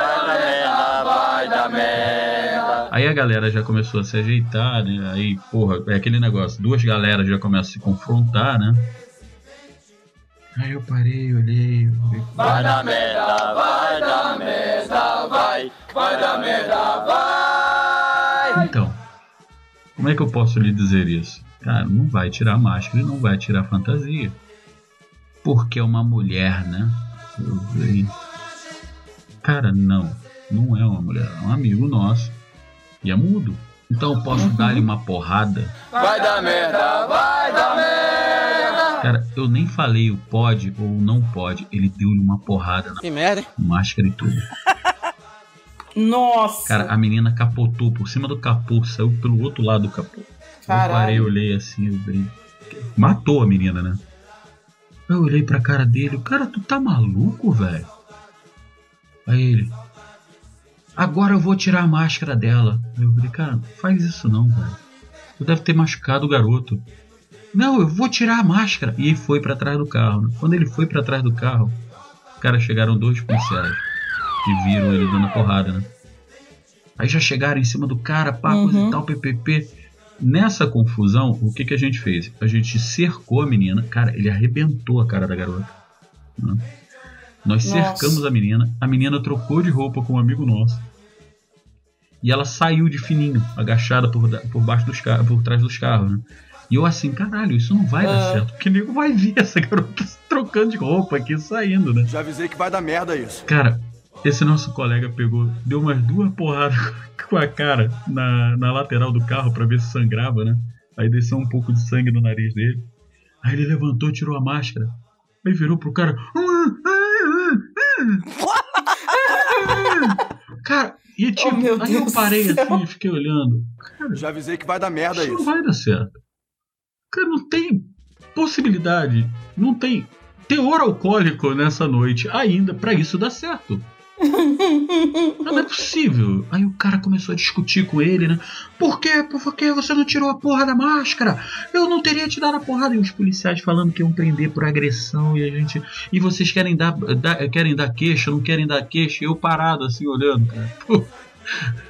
Merda. Aí a galera já começou a se ajeitar, né? Aí, porra, é aquele negócio, duas galeras já começam a se confrontar, né? Aí eu parei, olhei, olhei Vai dar merda, vai dar merda, vai. Vai dar merda, vai. Então, como é que eu posso lhe dizer isso? Cara, não vai tirar a máscara e não vai tirar a fantasia. Porque é uma mulher, né? Cara, não. Não é uma mulher, é um amigo nosso. E é mudo. Então eu posso dar-lhe uma porrada. Vai dar merda, vai dar merda. Cara, eu nem falei o pode ou não pode. Ele deu-lhe uma porrada na Que merda, hein? máscara e tudo. Nossa. Cara, a menina capotou por cima do capô, saiu pelo outro lado do capô. Eu Caralho. parei, olhei assim, eu falei, Matou a menina, né? Eu olhei pra cara dele, o cara, tu tá maluco, velho? Aí ele. Agora eu vou tirar a máscara dela. Eu falei, cara, não faz isso não, velho. Tu deve ter machucado o garoto. Não, eu vou tirar a máscara. E ele foi pra trás do carro. né? Quando ele foi pra trás do carro, cara, chegaram dois policiais. Que viram ele dando a porrada, né? Aí já chegaram em cima do cara, pá, coisa Uhum. e tal, PPP. Nessa confusão, o que, que a gente fez? A gente cercou a menina. Cara, ele arrebentou a cara da garota. né? Nós Nossa. cercamos a menina. A menina trocou de roupa com um amigo nosso. E ela saiu de fininho, agachada por, por baixo dos carros, por trás dos carros, né? E eu assim, caralho, isso não vai dar Ah. certo. Porque nego vai ver essa garota trocando de roupa aqui, saindo, né? Já avisei que vai dar merda isso. Cara, esse nosso colega pegou, deu umas duas porradas com a cara na, na lateral do carro pra ver se sangrava, né? Aí desceu um pouco de sangue no nariz dele. Aí ele levantou, tirou a máscara. Aí virou pro cara. Cara, e tipo, Oh, meu aí eu Deus parei do céu. assim e fiquei olhando. Cara, Já avisei que vai dar merda isso não vai dar certo. Cara, não tem possibilidade, não tem teor alcoólico nessa noite ainda pra isso dar certo. Não é possível. Aí o cara começou a discutir com ele, né? Por quê? Por que você não tirou a porra da máscara? Eu não teria te dado a porrada. E os policiais falando que iam prender por agressão e a gente. E vocês querem dar, dar- querem dar queixa, não querem dar queixa. E eu parado assim, olhando, cara. Pô,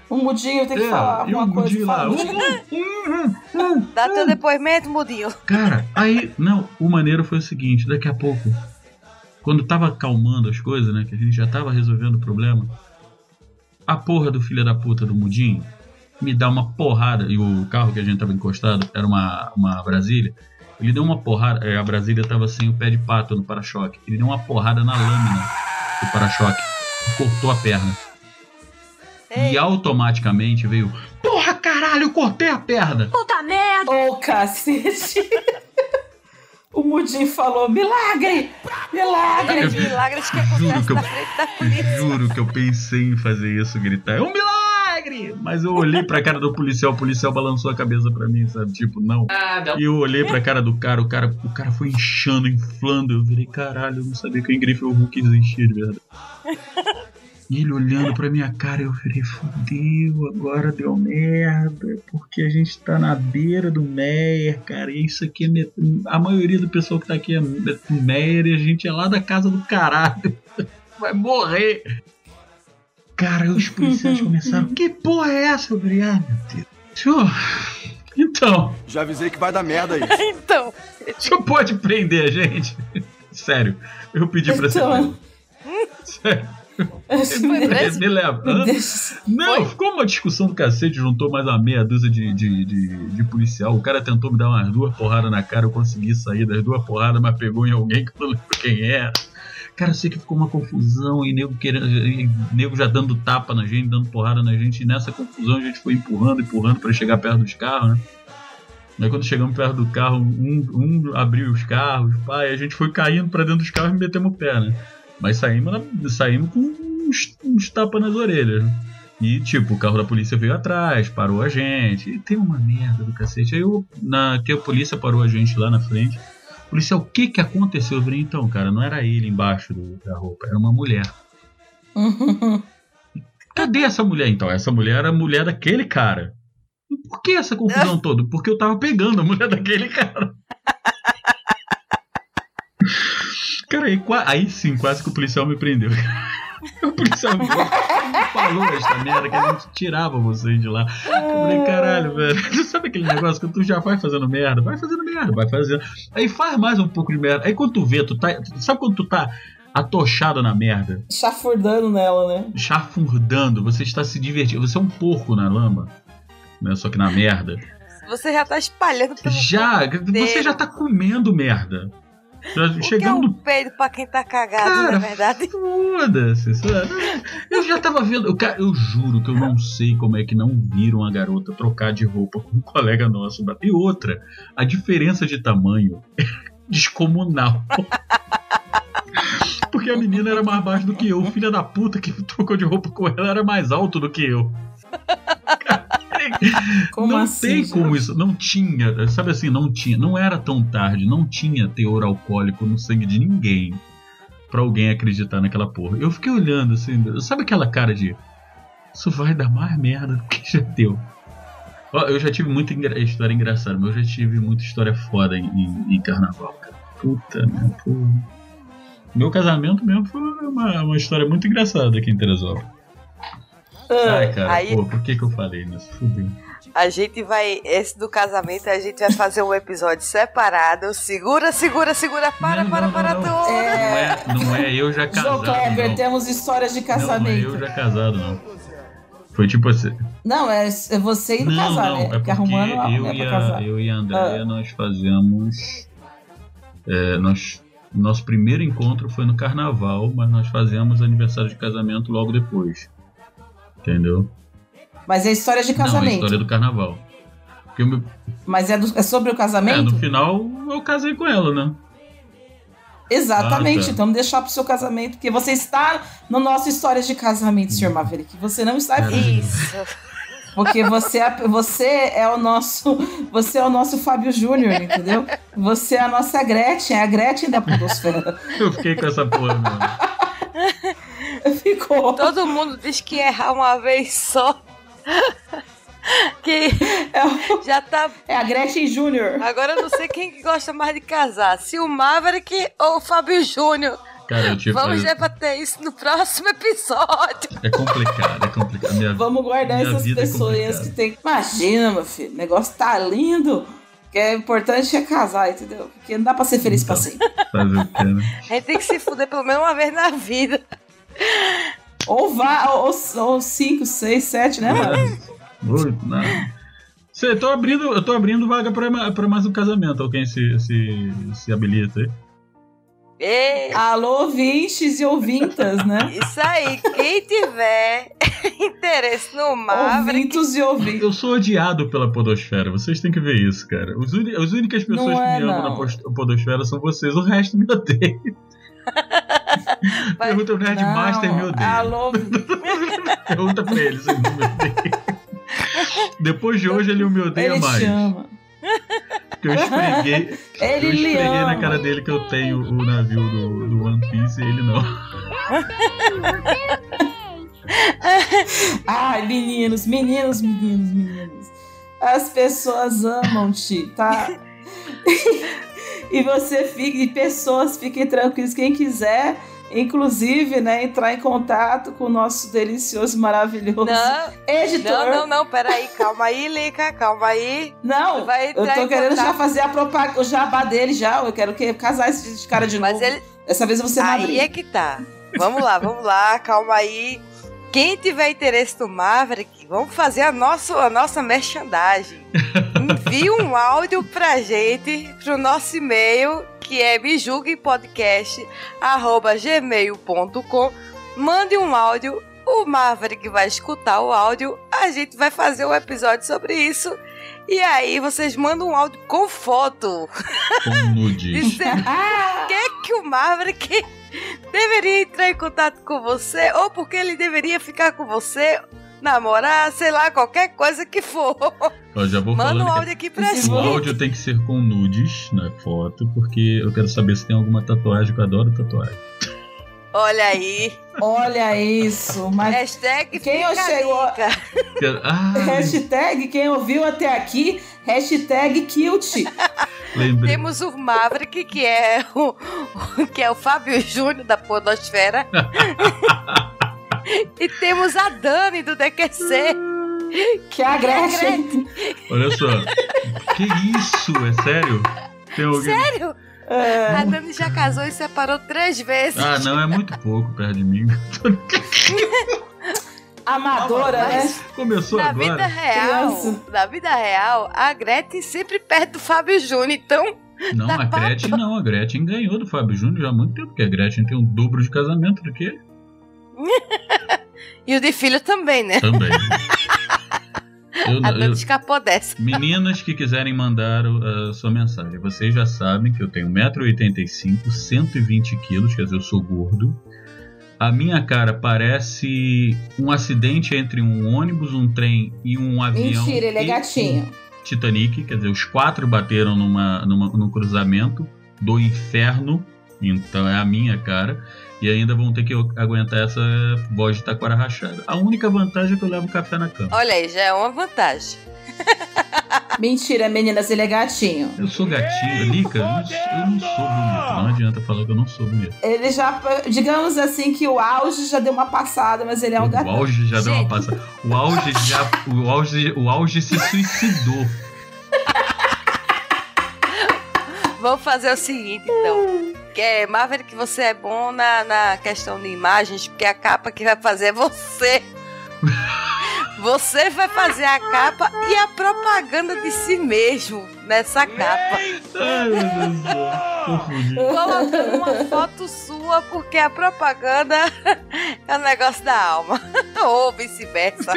O Mudinho tem que falar e o alguma coisa. Lá. Fala, Mudinho. "Hum, hum, hum, Dá teu depoimento, Mudinho. Cara, aí, não, o maneiro foi o seguinte, daqui a pouco, quando tava acalmando as coisas, né, que a gente já tava resolvendo o problema, a porra do filho da puta do Mudinho me dá uma porrada, e o carro que a gente tava encostado era uma, uma Brasília, ele deu uma porrada, é, a Brasília tava sem o pé de pato no para-choque, ele deu uma porrada na lâmina do para-choque, cortou a perna. Ei. E automaticamente veio, porra caralho, eu cortei a perna! Ô, cacete. o Mudinho falou: milagre! Milagre! Milagres que Juro acontecem que eu- na frente da polícia. Juro que eu pensei em fazer isso, gritar, é um milagre! Mas eu olhei pra cara do policial, o policial balançou a cabeça pra mim, sabe? Tipo, não. E eu olhei pra cara do cara, o cara, o cara foi inchando, inflando. Eu virei, caralho, eu não sabia que o Ingrid Hulk existia de verdade. E ele olhando pra minha cara, eu virei, fudeu, agora deu merda, porque a gente tá na beira do Meyer, cara, e isso aqui é. met- A maioria do pessoal que tá aqui é do Meyer e a gente é lá da casa do caralho. Vai morrer. Cara, aí os policiais começaram, que porra é essa? Eu virei, ah, meu Deus. Senhor, então, Já avisei que vai dar merda isso. Então, o senhor pode prender a gente? Sério, eu pedi pra ser Então. preso. Sério, foi preso? me leva. Deixa- Não, ficou uma discussão do cacete, juntou mais uma meia dúzia de, de, de, de policial. O cara tentou me dar umas duas porradas na cara, eu consegui sair das duas porradas, mas pegou em alguém que eu não lembro quem era. Cara, eu sei que ficou uma confusão e nego, querendo, e nego já dando tapa na gente, dando porrada na gente. E nessa confusão a gente foi empurrando, empurrando pra chegar perto dos carros, né? Aí quando chegamos perto do carro, um, um abriu os carros, pai, a gente foi caindo pra dentro dos carros e metemos o pé, né? Mas saímos, na- saímos com uns, uns tapas nas orelhas, né? E, tipo, o carro da polícia veio atrás, parou a gente. E tem uma merda do cacete. Aí eu, na, que a polícia parou a gente lá na frente. Policial, o que que aconteceu? Eu falei, então, cara, não era ele embaixo do- da roupa, era uma mulher. Cadê essa mulher então? Essa mulher era a mulher daquele cara. E por que essa confusão toda? Porque eu tava pegando a mulher daquele cara. Cara, aí, aí sim, quase que o policial me prendeu. O policial me falou esta merda que a gente tirava vocês de lá. Eu falei, caralho, velho. Tu sabe aquele negócio que tu já vai fazendo merda? Vai fazendo merda, vai fazendo. Aí faz mais um pouco de merda. Aí quando tu vê, tu tá. Sabe quando tu tá atochado na merda? Chafurdando nela, né? chafurdando, você está se divertindo. Você é um porco na lama, né? Só que na merda. você já tá espalhando pelo Já, você já tá comendo merda. Já é chegando um no. peido pra quem tá cagado, Cara, na verdade? Foda-se. sabe? Eu já tava vendo. Eu, eu juro que eu não sei como é que não viram a garota trocar de roupa com um colega nosso. E outra, a diferença de tamanho é descomunal. Porque a menina era mais baixa do que eu. O filho da puta que trocou de roupa com ela era mais alto do que eu. Como não assim? tem gente? como isso. Não tinha, sabe assim, não tinha. Não era tão tarde, não tinha teor alcoólico no sangue de ninguém pra alguém acreditar naquela porra. Eu fiquei olhando assim, sabe aquela cara de. Isso vai dar mais merda do que já deu. Eu já tive muita engra- história engraçada, mas eu já tive muita história foda em, em- em carnaval, cara. Puta, né? porra. Meu casamento mesmo foi uma, uma história muito engraçada aqui em Teresópolis. Ah, Ai, cara, aí- pô, por que que eu falei nisso? Fudeu. A gente vai. Esse do casamento, a gente vai fazer um episódio separado. Segura, segura, segura. Para, Não, para, não, para, não. toda. Não é, não é eu já João casado. Kleber, não. temos histórias de Não, não é casamento. eu já casado, não. Foi tipo assim. Não, é, é você indo Não, casar, não, né? é Porque arrumando não eu, é e a, eu e a Andréia, Ah. nós fazemos. é, nós, nosso primeiro encontro foi no carnaval, mas nós fazemos aniversário de casamento logo depois. Entendeu? Mas é história de Não, a casamento. história do carnaval. Meu- Mas é, do- é sobre o é, casamento? no final eu casei com ela, né? Exatamente. Ah, tá. Então deixar pro seu casamento, porque você está no nosso história de casamento, senhor Maverick. Você não está aqui. Isso. Porque você é, você é o nosso. Você é o nosso Fábio Júnior, entendeu? Você é a nossa Gretchen, é a Gretchen da Podosfera. Eu fiquei com essa porra, mano. Ficou. Todo mundo diz que errar uma vez só. que É, o- já tá. é a Gretchen Júnior. Agora eu não sei quem que gosta mais de casar. Se o Maverick ou o Fábio Júnior. Cara, eu tive. Vamos é, debater isso no próximo episódio. é complicado, é complicado. Minha, Vamos guardar minha essas é pessoas complicada. que tem. Imagina, meu filho, o negócio tá lindo. O que é importante é casar, entendeu? Porque não dá pra ser feliz pra Então. sempre. Fazer o quê, né? A gente tem que se fuder pelo menos uma vez na vida. Ou vá, ou, ou cinco, seis, sete, né, mano? Oito, não. Cê, eu tô abrindo, eu tô abrindo vaga pra, pra mais um casamento. Alguém se, se, se habilita aí? E Alô, ouvintes e ouvintas, né? isso aí, quem tiver interesse no Maverick, Ouvintos e ouvintes. Eu sou odiado pela podosfera, vocês têm que ver isso, cara. Os as únicas pessoas Não é, que me amam não. na podosfera são vocês, o resto me odeia. Vai- Pergunta o Nerdmaster me odeia. Alô, Pergunta pra ele se ele não me odeia. Depois de hoje ele me odeia ele mais. chama. Porque eu esfreguei, Ele eu esfreguei na cara dele que eu tenho o navio do, do One Piece e ele não. Ai, meninos, meninos, meninos, meninos. As pessoas amam-te, tá? e você fica, e pessoas fiquem tranquilos, quem quiser, inclusive, né, entrar em contato com o nosso delicioso, maravilhoso Não, editor. não, não, não, peraí, calma aí, Lica, calma aí. Não, Vai eu tô querendo já contato. fazer a propaganda, o jabá dele já. Eu quero que casar esse cara de Mas novo. ele. Dessa vez eu vou ser Aí madrinha. é que tá. Vamos lá, vamos lá, calma aí. Quem tiver interesse no Maverick, vamos fazer a nossa, a nossa merchandising. Envie um áudio pra gente, pro nosso e-mail, que é mejulguempodcast.gmail.com. Mande um áudio, o Maverick vai escutar o áudio, a gente vai fazer um episódio sobre isso. E aí vocês mandam um áudio com foto, Com nudes. dizendo por que, que o Maverick deveria entrar em contato com você, ou porque ele deveria ficar com você, namorar, sei lá, qualquer coisa que for. Ó, já vou Manda um áudio aqui pra Esse o gente. áudio tem que ser com nudes na foto, porque eu quero saber se tem alguma tatuagem, que eu adoro tatuagem. Olha aí. Olha isso. Mas Hashtag Quem eu a chego- Ah, hashtag, quem ouviu até aqui, hashtag cute. lembrei. Temos o Maverick, que é o, o- que é o Fábio Júnior da Podosfera. e temos a Dani do DQC. Que é a Gretchen. Olha só. que isso? É sério? Tem alguém... Sério? É, A Dani já casou e separou três vezes. Ah, não, é muito pouco perto de mim. amadora, né? Começou Na agora. vida real, Criança. na vida real, a Gretchen sempre perde do Fábio Júnior, então. Não, Tá a Gretchen não. A Gretchen ganhou do Fábio Júnior já há muito tempo, porque a Gretchen tem um dobro de casamento do que ele. E o de filho também, né? Também. Eu, A eu, Dani escapou dessa. meninas que quiserem mandar o- a sua mensagem, vocês já sabem que eu tenho 1,85m, 120kg, quer dizer, eu sou gordo. A minha cara parece um acidente entre um ônibus, um trem e um avião. Mentira, ele é gatinho. um Titanic, quer dizer, os quatro bateram numa, numa, num cruzamento do inferno, então é a minha cara, e ainda vão ter que aguentar essa voz de taquara rachada. A única vantagem é que eu levo café na cama. Olha aí, já é uma vantagem. Mentira, meninas, ele é gatinho. Eu sou gatinho, Lica, eu não, eu não sou bonito. Não adianta falar que eu não sou bonito. Ele já, digamos assim, que o auge já deu uma passada, mas ele é um O gatinho. auge já deu uma Gente. passada. O auge já. O auge, o auge se suicidou. Vamos fazer o seguinte, então. Que é, Maverick, você é bom na, na questão de imagens, porque a capa que vai fazer é você. Você vai fazer a capa e a propaganda de si mesmo nessa capa. Ai, meu Deus do céu. Confundi. Colocando uma foto sua, porque a propaganda é um negócio da alma. Ou vice-versa.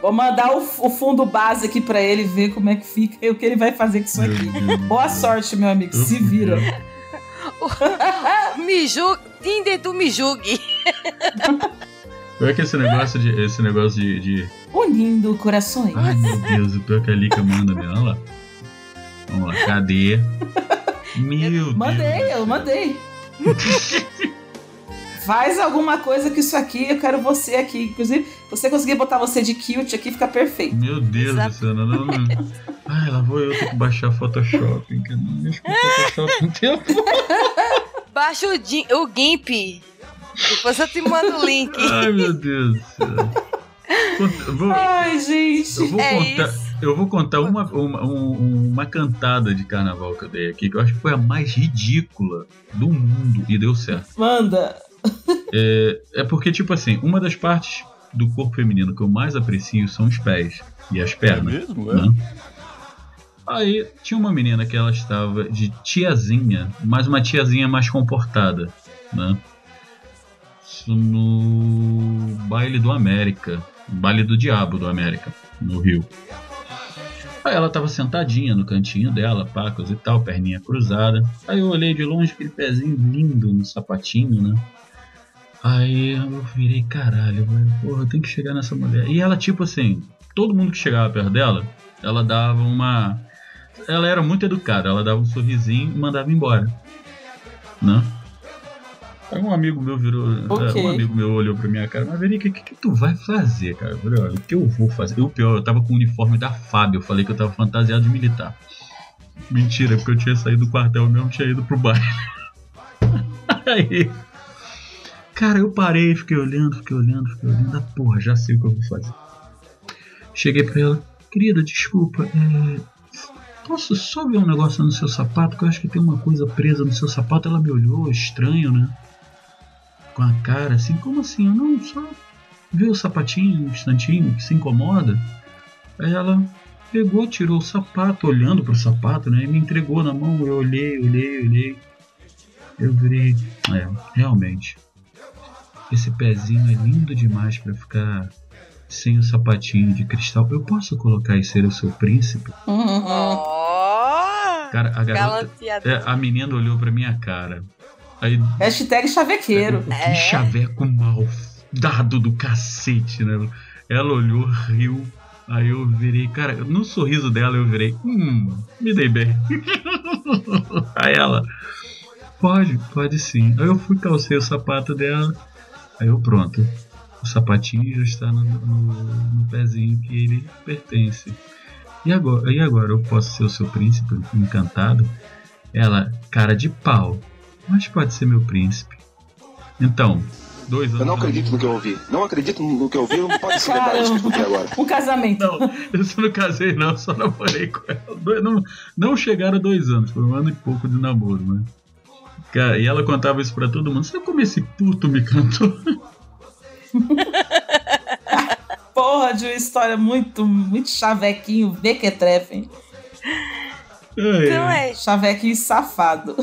Vou mandar o, o fundo base aqui pra ele ver como é que fica e o que ele vai fazer com isso aqui. Boa sorte, meu amigo. Se vira. Me julgue. Tinder do me julgue. Pior que esse negócio de. Esse negócio de. de- Unindo corações. Ai meu Deus, o pior que a Lica manda mesmo. Olha lá. Vamos lá, cadê? Meu Deus. Mandei, eu mandei. Faz alguma coisa com isso aqui, eu quero você aqui. Inclusive, você conseguir botar você de cute aqui, fica perfeito. Meu Deus do céu, não, não, não. Ai, lá vou eu ter que baixar Photoshop. Que eu não mexo com Photoshop um tempo. Baixa o, o GIMP. Depois eu te mando o link. Ai, meu Deus do céu. Vou, Ai, gente. eu vou É contar, isso. eu vou contar uma, uma, um- uma cantada de carnaval que eu dei aqui, que eu acho que foi a mais ridícula do mundo e deu certo. Manda. É, é porque, tipo assim, uma das partes do corpo feminino que eu mais aprecio são os pés e as pernas. mesmo? né? Aí tinha uma menina que ela estava de tiazinha, mas uma tiazinha mais comportada, né? No baile do América, baile do Diabo do América, no Rio. Aí ela tava sentadinha no cantinho dela, pacos e tal, perninha cruzada. Aí eu olhei de longe aquele pezinho lindo no sapatinho, né? Aí eu virei, caralho, porra, eu tenho que chegar nessa mulher. E ela, tipo assim, todo mundo que chegava perto dela, ela dava uma. Ela era muito educada, ela dava um sorrisinho e mandava embora. Né? Aí um amigo meu virou. Ok. Um amigo meu olhou pra minha cara, mas Verika, o que, que tu vai fazer, cara? Eu falei, olha, o que eu vou fazer? E o pior, eu tava com o uniforme da FAB, eu falei que eu tava fantasiado de militar. Mentira, porque eu tinha saído do quartel mesmo, tinha ido pro baile. Aí. Cara, eu parei, fiquei olhando, fiquei olhando, fiquei olhando. Ah, porra, já sei o que eu vou fazer. Cheguei pra ela, querida, desculpa, é, posso só ver um negócio no seu sapato? Que eu acho que tem uma coisa presa no seu sapato. Ela me olhou, estranho, né? Com a cara assim, como assim? Eu não, só ver o sapatinho um instantinho, que se incomoda. Aí ela pegou, tirou o sapato, olhando pro sapato, né? E me entregou na mão. Eu olhei, olhei, olhei. Eu virei, é, realmente. Esse pezinho é lindo demais pra ficar sem o sapatinho de cristal. Eu posso colocar e ser o seu príncipe? Uhum. Cara, a garota. É, a menina olhou pra minha cara. Aí. Hashtag chavequeiro. Que É. chaveco mal dado do cacete, né? Ela olhou, riu. Aí eu virei, cara, no sorriso dela eu virei, hum, me dei bem. Aí ela, pode, pode sim. Aí eu fui, calcei o sapato dela. Aí eu, pronto. O sapatinho já está no, no, no pezinho que ele pertence. E agora, e agora eu posso ser o seu príncipe encantado? Ela, cara de pau, mas pode ser meu príncipe. Então, dois anos. Eu não acredito no que eu ouvi. Não acredito no que eu ouvi. Não pode se lembrar disso que eu escutei agora. Um casamento. Não, eu só não casei, não, só namorei com ela. Não, não chegaram a dois anos, foi um ano e pouco de namoro, né? Cara, e ela contava isso pra todo mundo. Sabe como esse puto me cantou? Porra de uma história muito, muito chavequinho, bequetrefe, hein? Então é, Chavequinho safado.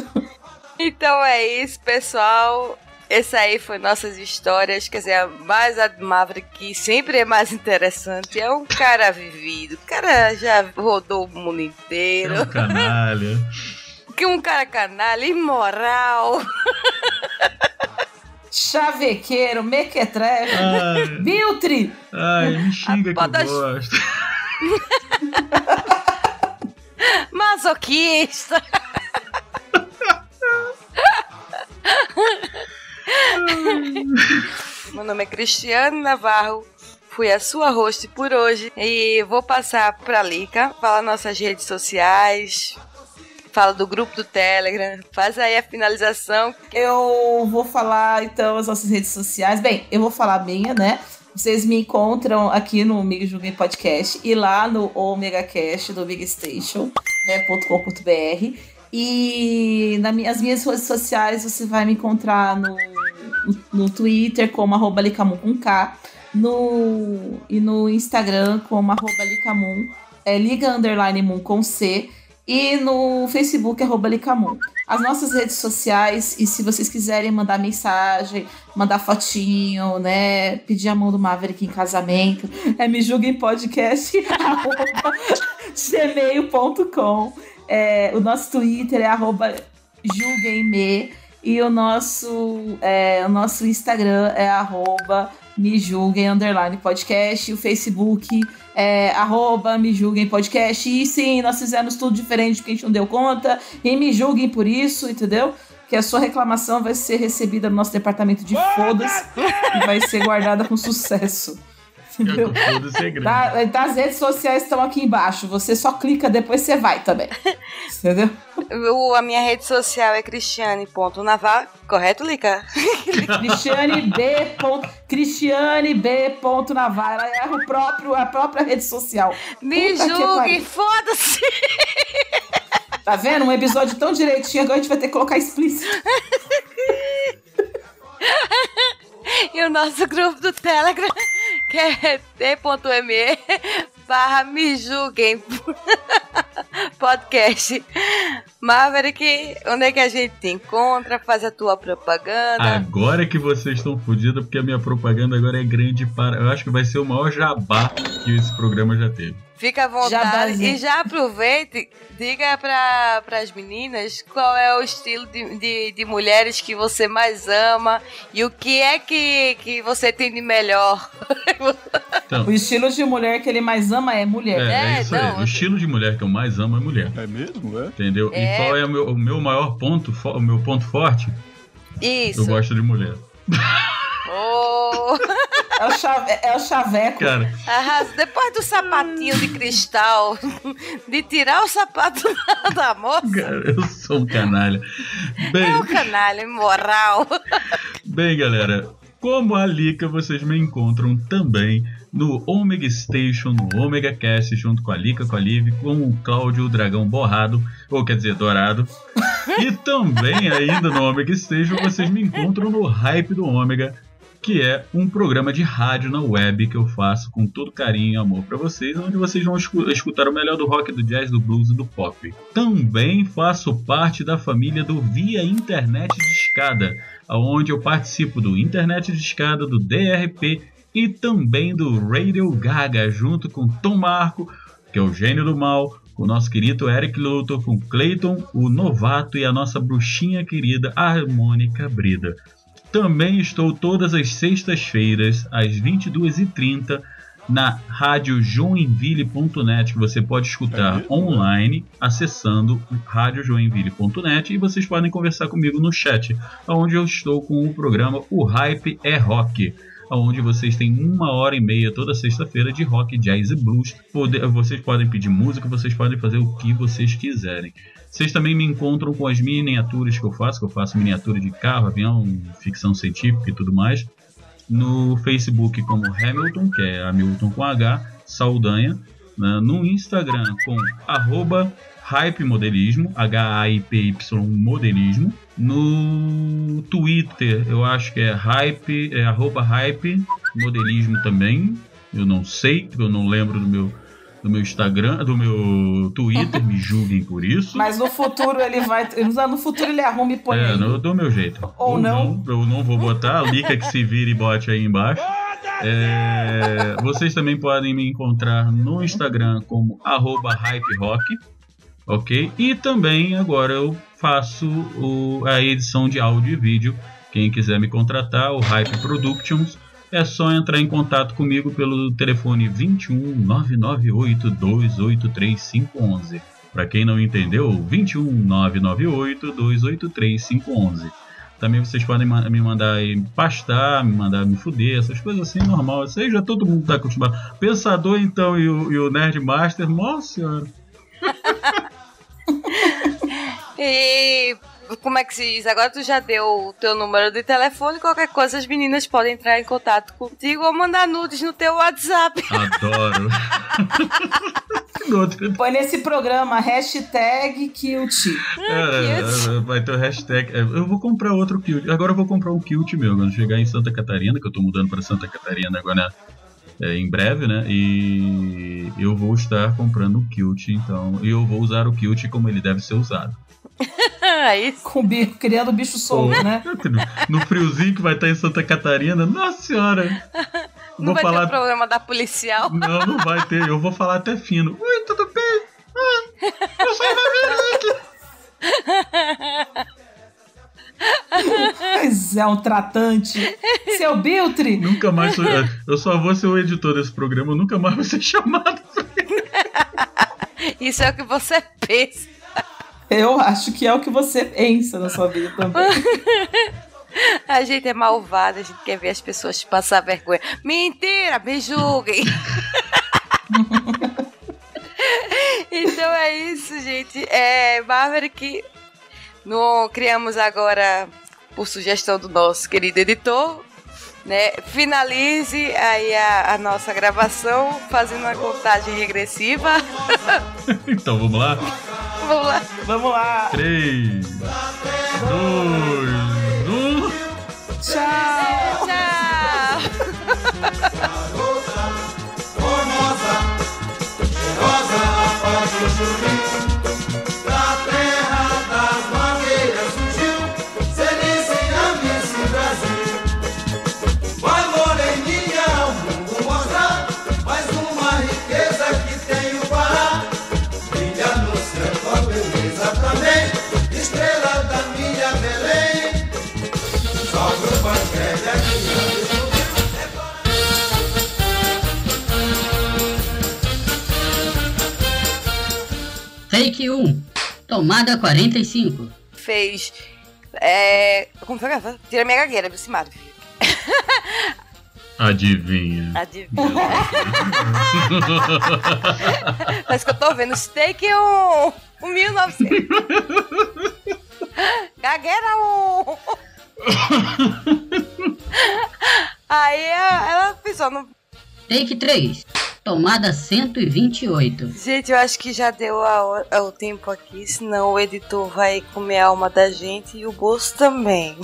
Então é isso, pessoal. Esse aí foi nossas histórias. Quer dizer, a mais a Maverick, que sempre é mais interessante. É um cara vivido. O cara já rodou o mundo É inteiro. um canalha. Que um cara canalha, imoral. Chavequeiro, mequetrefe, Ai, biltre. ai, me xinga que eu Pode- gosto. Masoquista. Meu nome é Cristiano Navarro. Fui a sua host por hoje e vou passar pra Lica, falar nossas redes sociais, fala do grupo do Telegram, faz aí a finalização. Eu vou falar então as nossas redes sociais. Bem, eu vou falar a minha, né? Vocês me encontram aqui no Mig Julguem Podcast e lá no Omega Cast do Big Station, né, .com.br. E nas minhas, minhas redes sociais você vai me encontrar no, no, Twitter como arroba Licamun com K, no, e no Instagram como arroba Licamun, é, Liga Underline Moon com C, e no Facebook arroba Licamun as nossas redes sociais e se vocês quiserem mandar mensagem, mandar fotinho, né, pedir a mão do Maverick em casamento, é me julguem podcast gmail.com. É, o nosso Twitter é arroba julguemme e o nosso, é, o nosso Instagram é arroba me julguem underline podcast, o Facebook é arroba me julguem podcast. E sim, nós fizemos tudo diferente porque a gente não deu conta. E me julguem por isso, entendeu? Que a sua reclamação vai ser recebida no nosso departamento de fodas e vai ser guardada com sucesso. Entendeu? Tá, tá, as redes sociais estão aqui embaixo. Você só clica, depois você vai também. Entendeu? a minha rede social é cristiane.navar, correto, Lica? Cristiane B. Cristiane B. Navar. Ela erra o próprio, a própria rede social. Me Puta julgue, foda-se! Tá vendo? Um episódio tão direitinho, agora a gente vai ter que colocar explícito. e o nosso grupo do Telegram que é t.me barra me julguem podcast. Maverick, onde é que a gente te encontra? Faz a tua propaganda. Agora que vocês estão fodidos, porque a minha propaganda agora é grande para. Eu acho que vai ser o maior jabá que esse programa já teve. Fica à vontade já e já aproveite, diga para as meninas qual é o estilo de, de, de, mulheres que você mais ama e o que é que, que você tem de melhor. Então, o estilo de mulher que ele mais ama é mulher. É, é, é isso não, aí. O estilo de mulher que eu mais amo é mulher. É mesmo? É? Entendeu? É. E qual é o meu, o meu maior ponto, o meu ponto forte? Isso. Eu gosto de mulher. Oh. É o, chave, é o chaveco. Cara. Arrasa. Depois do sapatinho de cristal, de tirar o sapato da moça. Cara, eu sou um canalha. Bem, é um canalha, moral. Bem, galera, como a Lica, vocês me encontram também no Omega Station, no Omega Cast, junto com a Lica, com a Liv, com o Cláudio, o dragão borrado, ou quer dizer, dourado. e também, ainda no Omega Station, vocês me encontram no Hype do Omega, que é um programa de rádio na web que eu faço com todo carinho e amor para vocês, onde vocês vão escutar o melhor do rock, do jazz, do blues e do pop. Também faço parte da família do Via Internet de Escada, onde eu participo do Internet de Escada, do DRP e também do Radio Gaga, junto com Tom Marco, que é o gênio do mal, o nosso querido Eric Luthor, com Clayton, o novato e a nossa bruxinha querida Harmônica Brida. Também estou todas as sextas-feiras, às 22h30, na rádio joinville.net, que você pode escutar é online acessando radiojoinville.net e vocês podem conversar comigo no chat, onde eu estou com o programa O Hype é Rock onde vocês têm uma hora e meia toda sexta-feira de rock, jazz e blues. Vocês podem pedir música, vocês podem fazer o que vocês quiserem. Vocês também me encontram com as miniaturas que eu faço, que eu faço miniatura de carro, avião, ficção científica e tudo mais, no Facebook como Hamilton, que é Hamilton com H, Saldanha, né? no Instagram com arroba Hype Modelismo, H-A-I-P-Y Modelismo. No Twitter, eu acho que é hype, é arroba hype modelismo também. Eu não sei, eu não lembro do meu do meu Instagram, do meu Twitter, me julguem por isso. Mas no futuro ele vai. No futuro ele arruma e põe. É, no, do meu jeito. Ou, não. não. Eu não vou botar. A Lica que se vira e bote aí embaixo. É, vocês também podem me encontrar no Instagram como hyperock, ok? E também agora eu faço o, a edição de áudio e vídeo. Quem quiser me contratar, o Hype Productions é só entrar em contato comigo pelo telefone 21 998 283 511. Para quem não entendeu, 21 998 283 511. Também vocês podem me mandar aí pastar, me mandar me fuder, essas coisas assim, normal. Isso aí já todo mundo tá acostumado. Pensador, então, e o, e o Nerd Master, nossa senhora. E como é que se diz? Agora tu já deu o teu número de telefone, qualquer coisa as meninas podem entrar em contato contigo ou mandar nudes no teu WhatsApp. Adoro. Põe nesse programa hashtag Kilt. É, é, vai ter o hashtag. é, Eu vou comprar outro kilt. Agora eu vou comprar um kilt meu. Quando chegar em Santa Catarina, que eu tô mudando pra Santa Catarina agora é, em breve, né? E eu vou estar comprando um kilt, então. E eu vou usar o kilt como ele deve ser usado. Aí Com bico, criando bicho solto, né? No friozinho que vai estar em Santa Catarina, nossa senhora! não Vou vai ter falar. o problema da policial. Não, não vai ter. Eu vou falar até fino. Oi, tudo bem? Ah, eu sou a Maverick. Pois é, um tratante. Seu Biltre, Nunca mais sou. Eu só vou ser o editor desse programa, eu nunca mais vou ser chamado. Isso é o que você pensa. Eu acho que é o que você pensa na sua vida também. A gente é malvada, a gente quer ver as pessoas passar vergonha. Mentira, me julguem. então é isso, gente. É Maverick. No, criamos agora, por sugestão do nosso querido editor, né? Finalize aí a, a nossa gravação fazendo uma contagem regressiva. Então vamos lá? Vamos lá. Vamos lá. 3, 2, 1. Tchau. Tchau. Take 1. Tomada 45. Fez. É. Como foi que ela Tira minha gagueira, viu, Simado? Adivinha. Adivinha. Parece que eu tô vendo Steak um, um 1900. Gagueira um. Aí a- ela pensou no. Take 3. Tomada 128. Gente, eu acho que já deu a hora- o tempo aqui, senão o editor vai comer a alma da gente e o bolso também.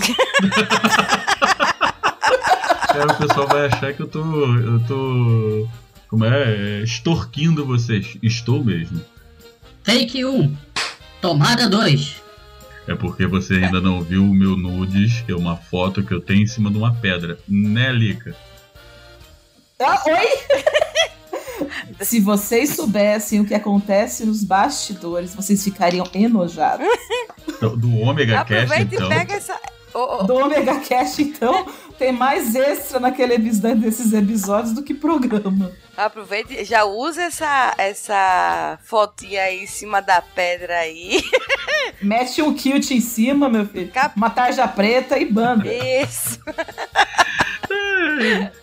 Cara, o pessoal vai achar que eu tô. Eu tô. Como é? É, Extorquindo vocês. Estou mesmo. Take 1. Tomada 2. É porque você ainda não viu o meu nudes, que é uma foto que eu tenho em cima de uma pedra. Né, Lica? Ah, oi? Se vocês soubessem o que acontece nos bastidores, vocês ficariam enojados. Do, Omega Aproveita então. e pega essa. Ô, ô, Do Omega Cash, então, tem mais extra naquele episódio, desses episódios do que programa. Aproveita e já usa essa, essa fotinha aí em cima da pedra aí. Mete um kilt em cima, meu filho. Cap- Uma tarja preta e banda. Isso.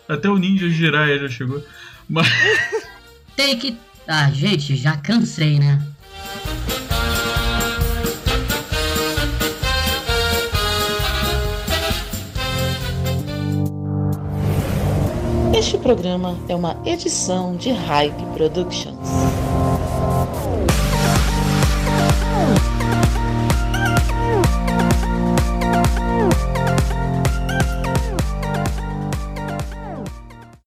Até o Ninja Jiraiya já chegou. Mas. Take. Ah, gente, já cansei, né? Este programa é uma edição de Hype Productions.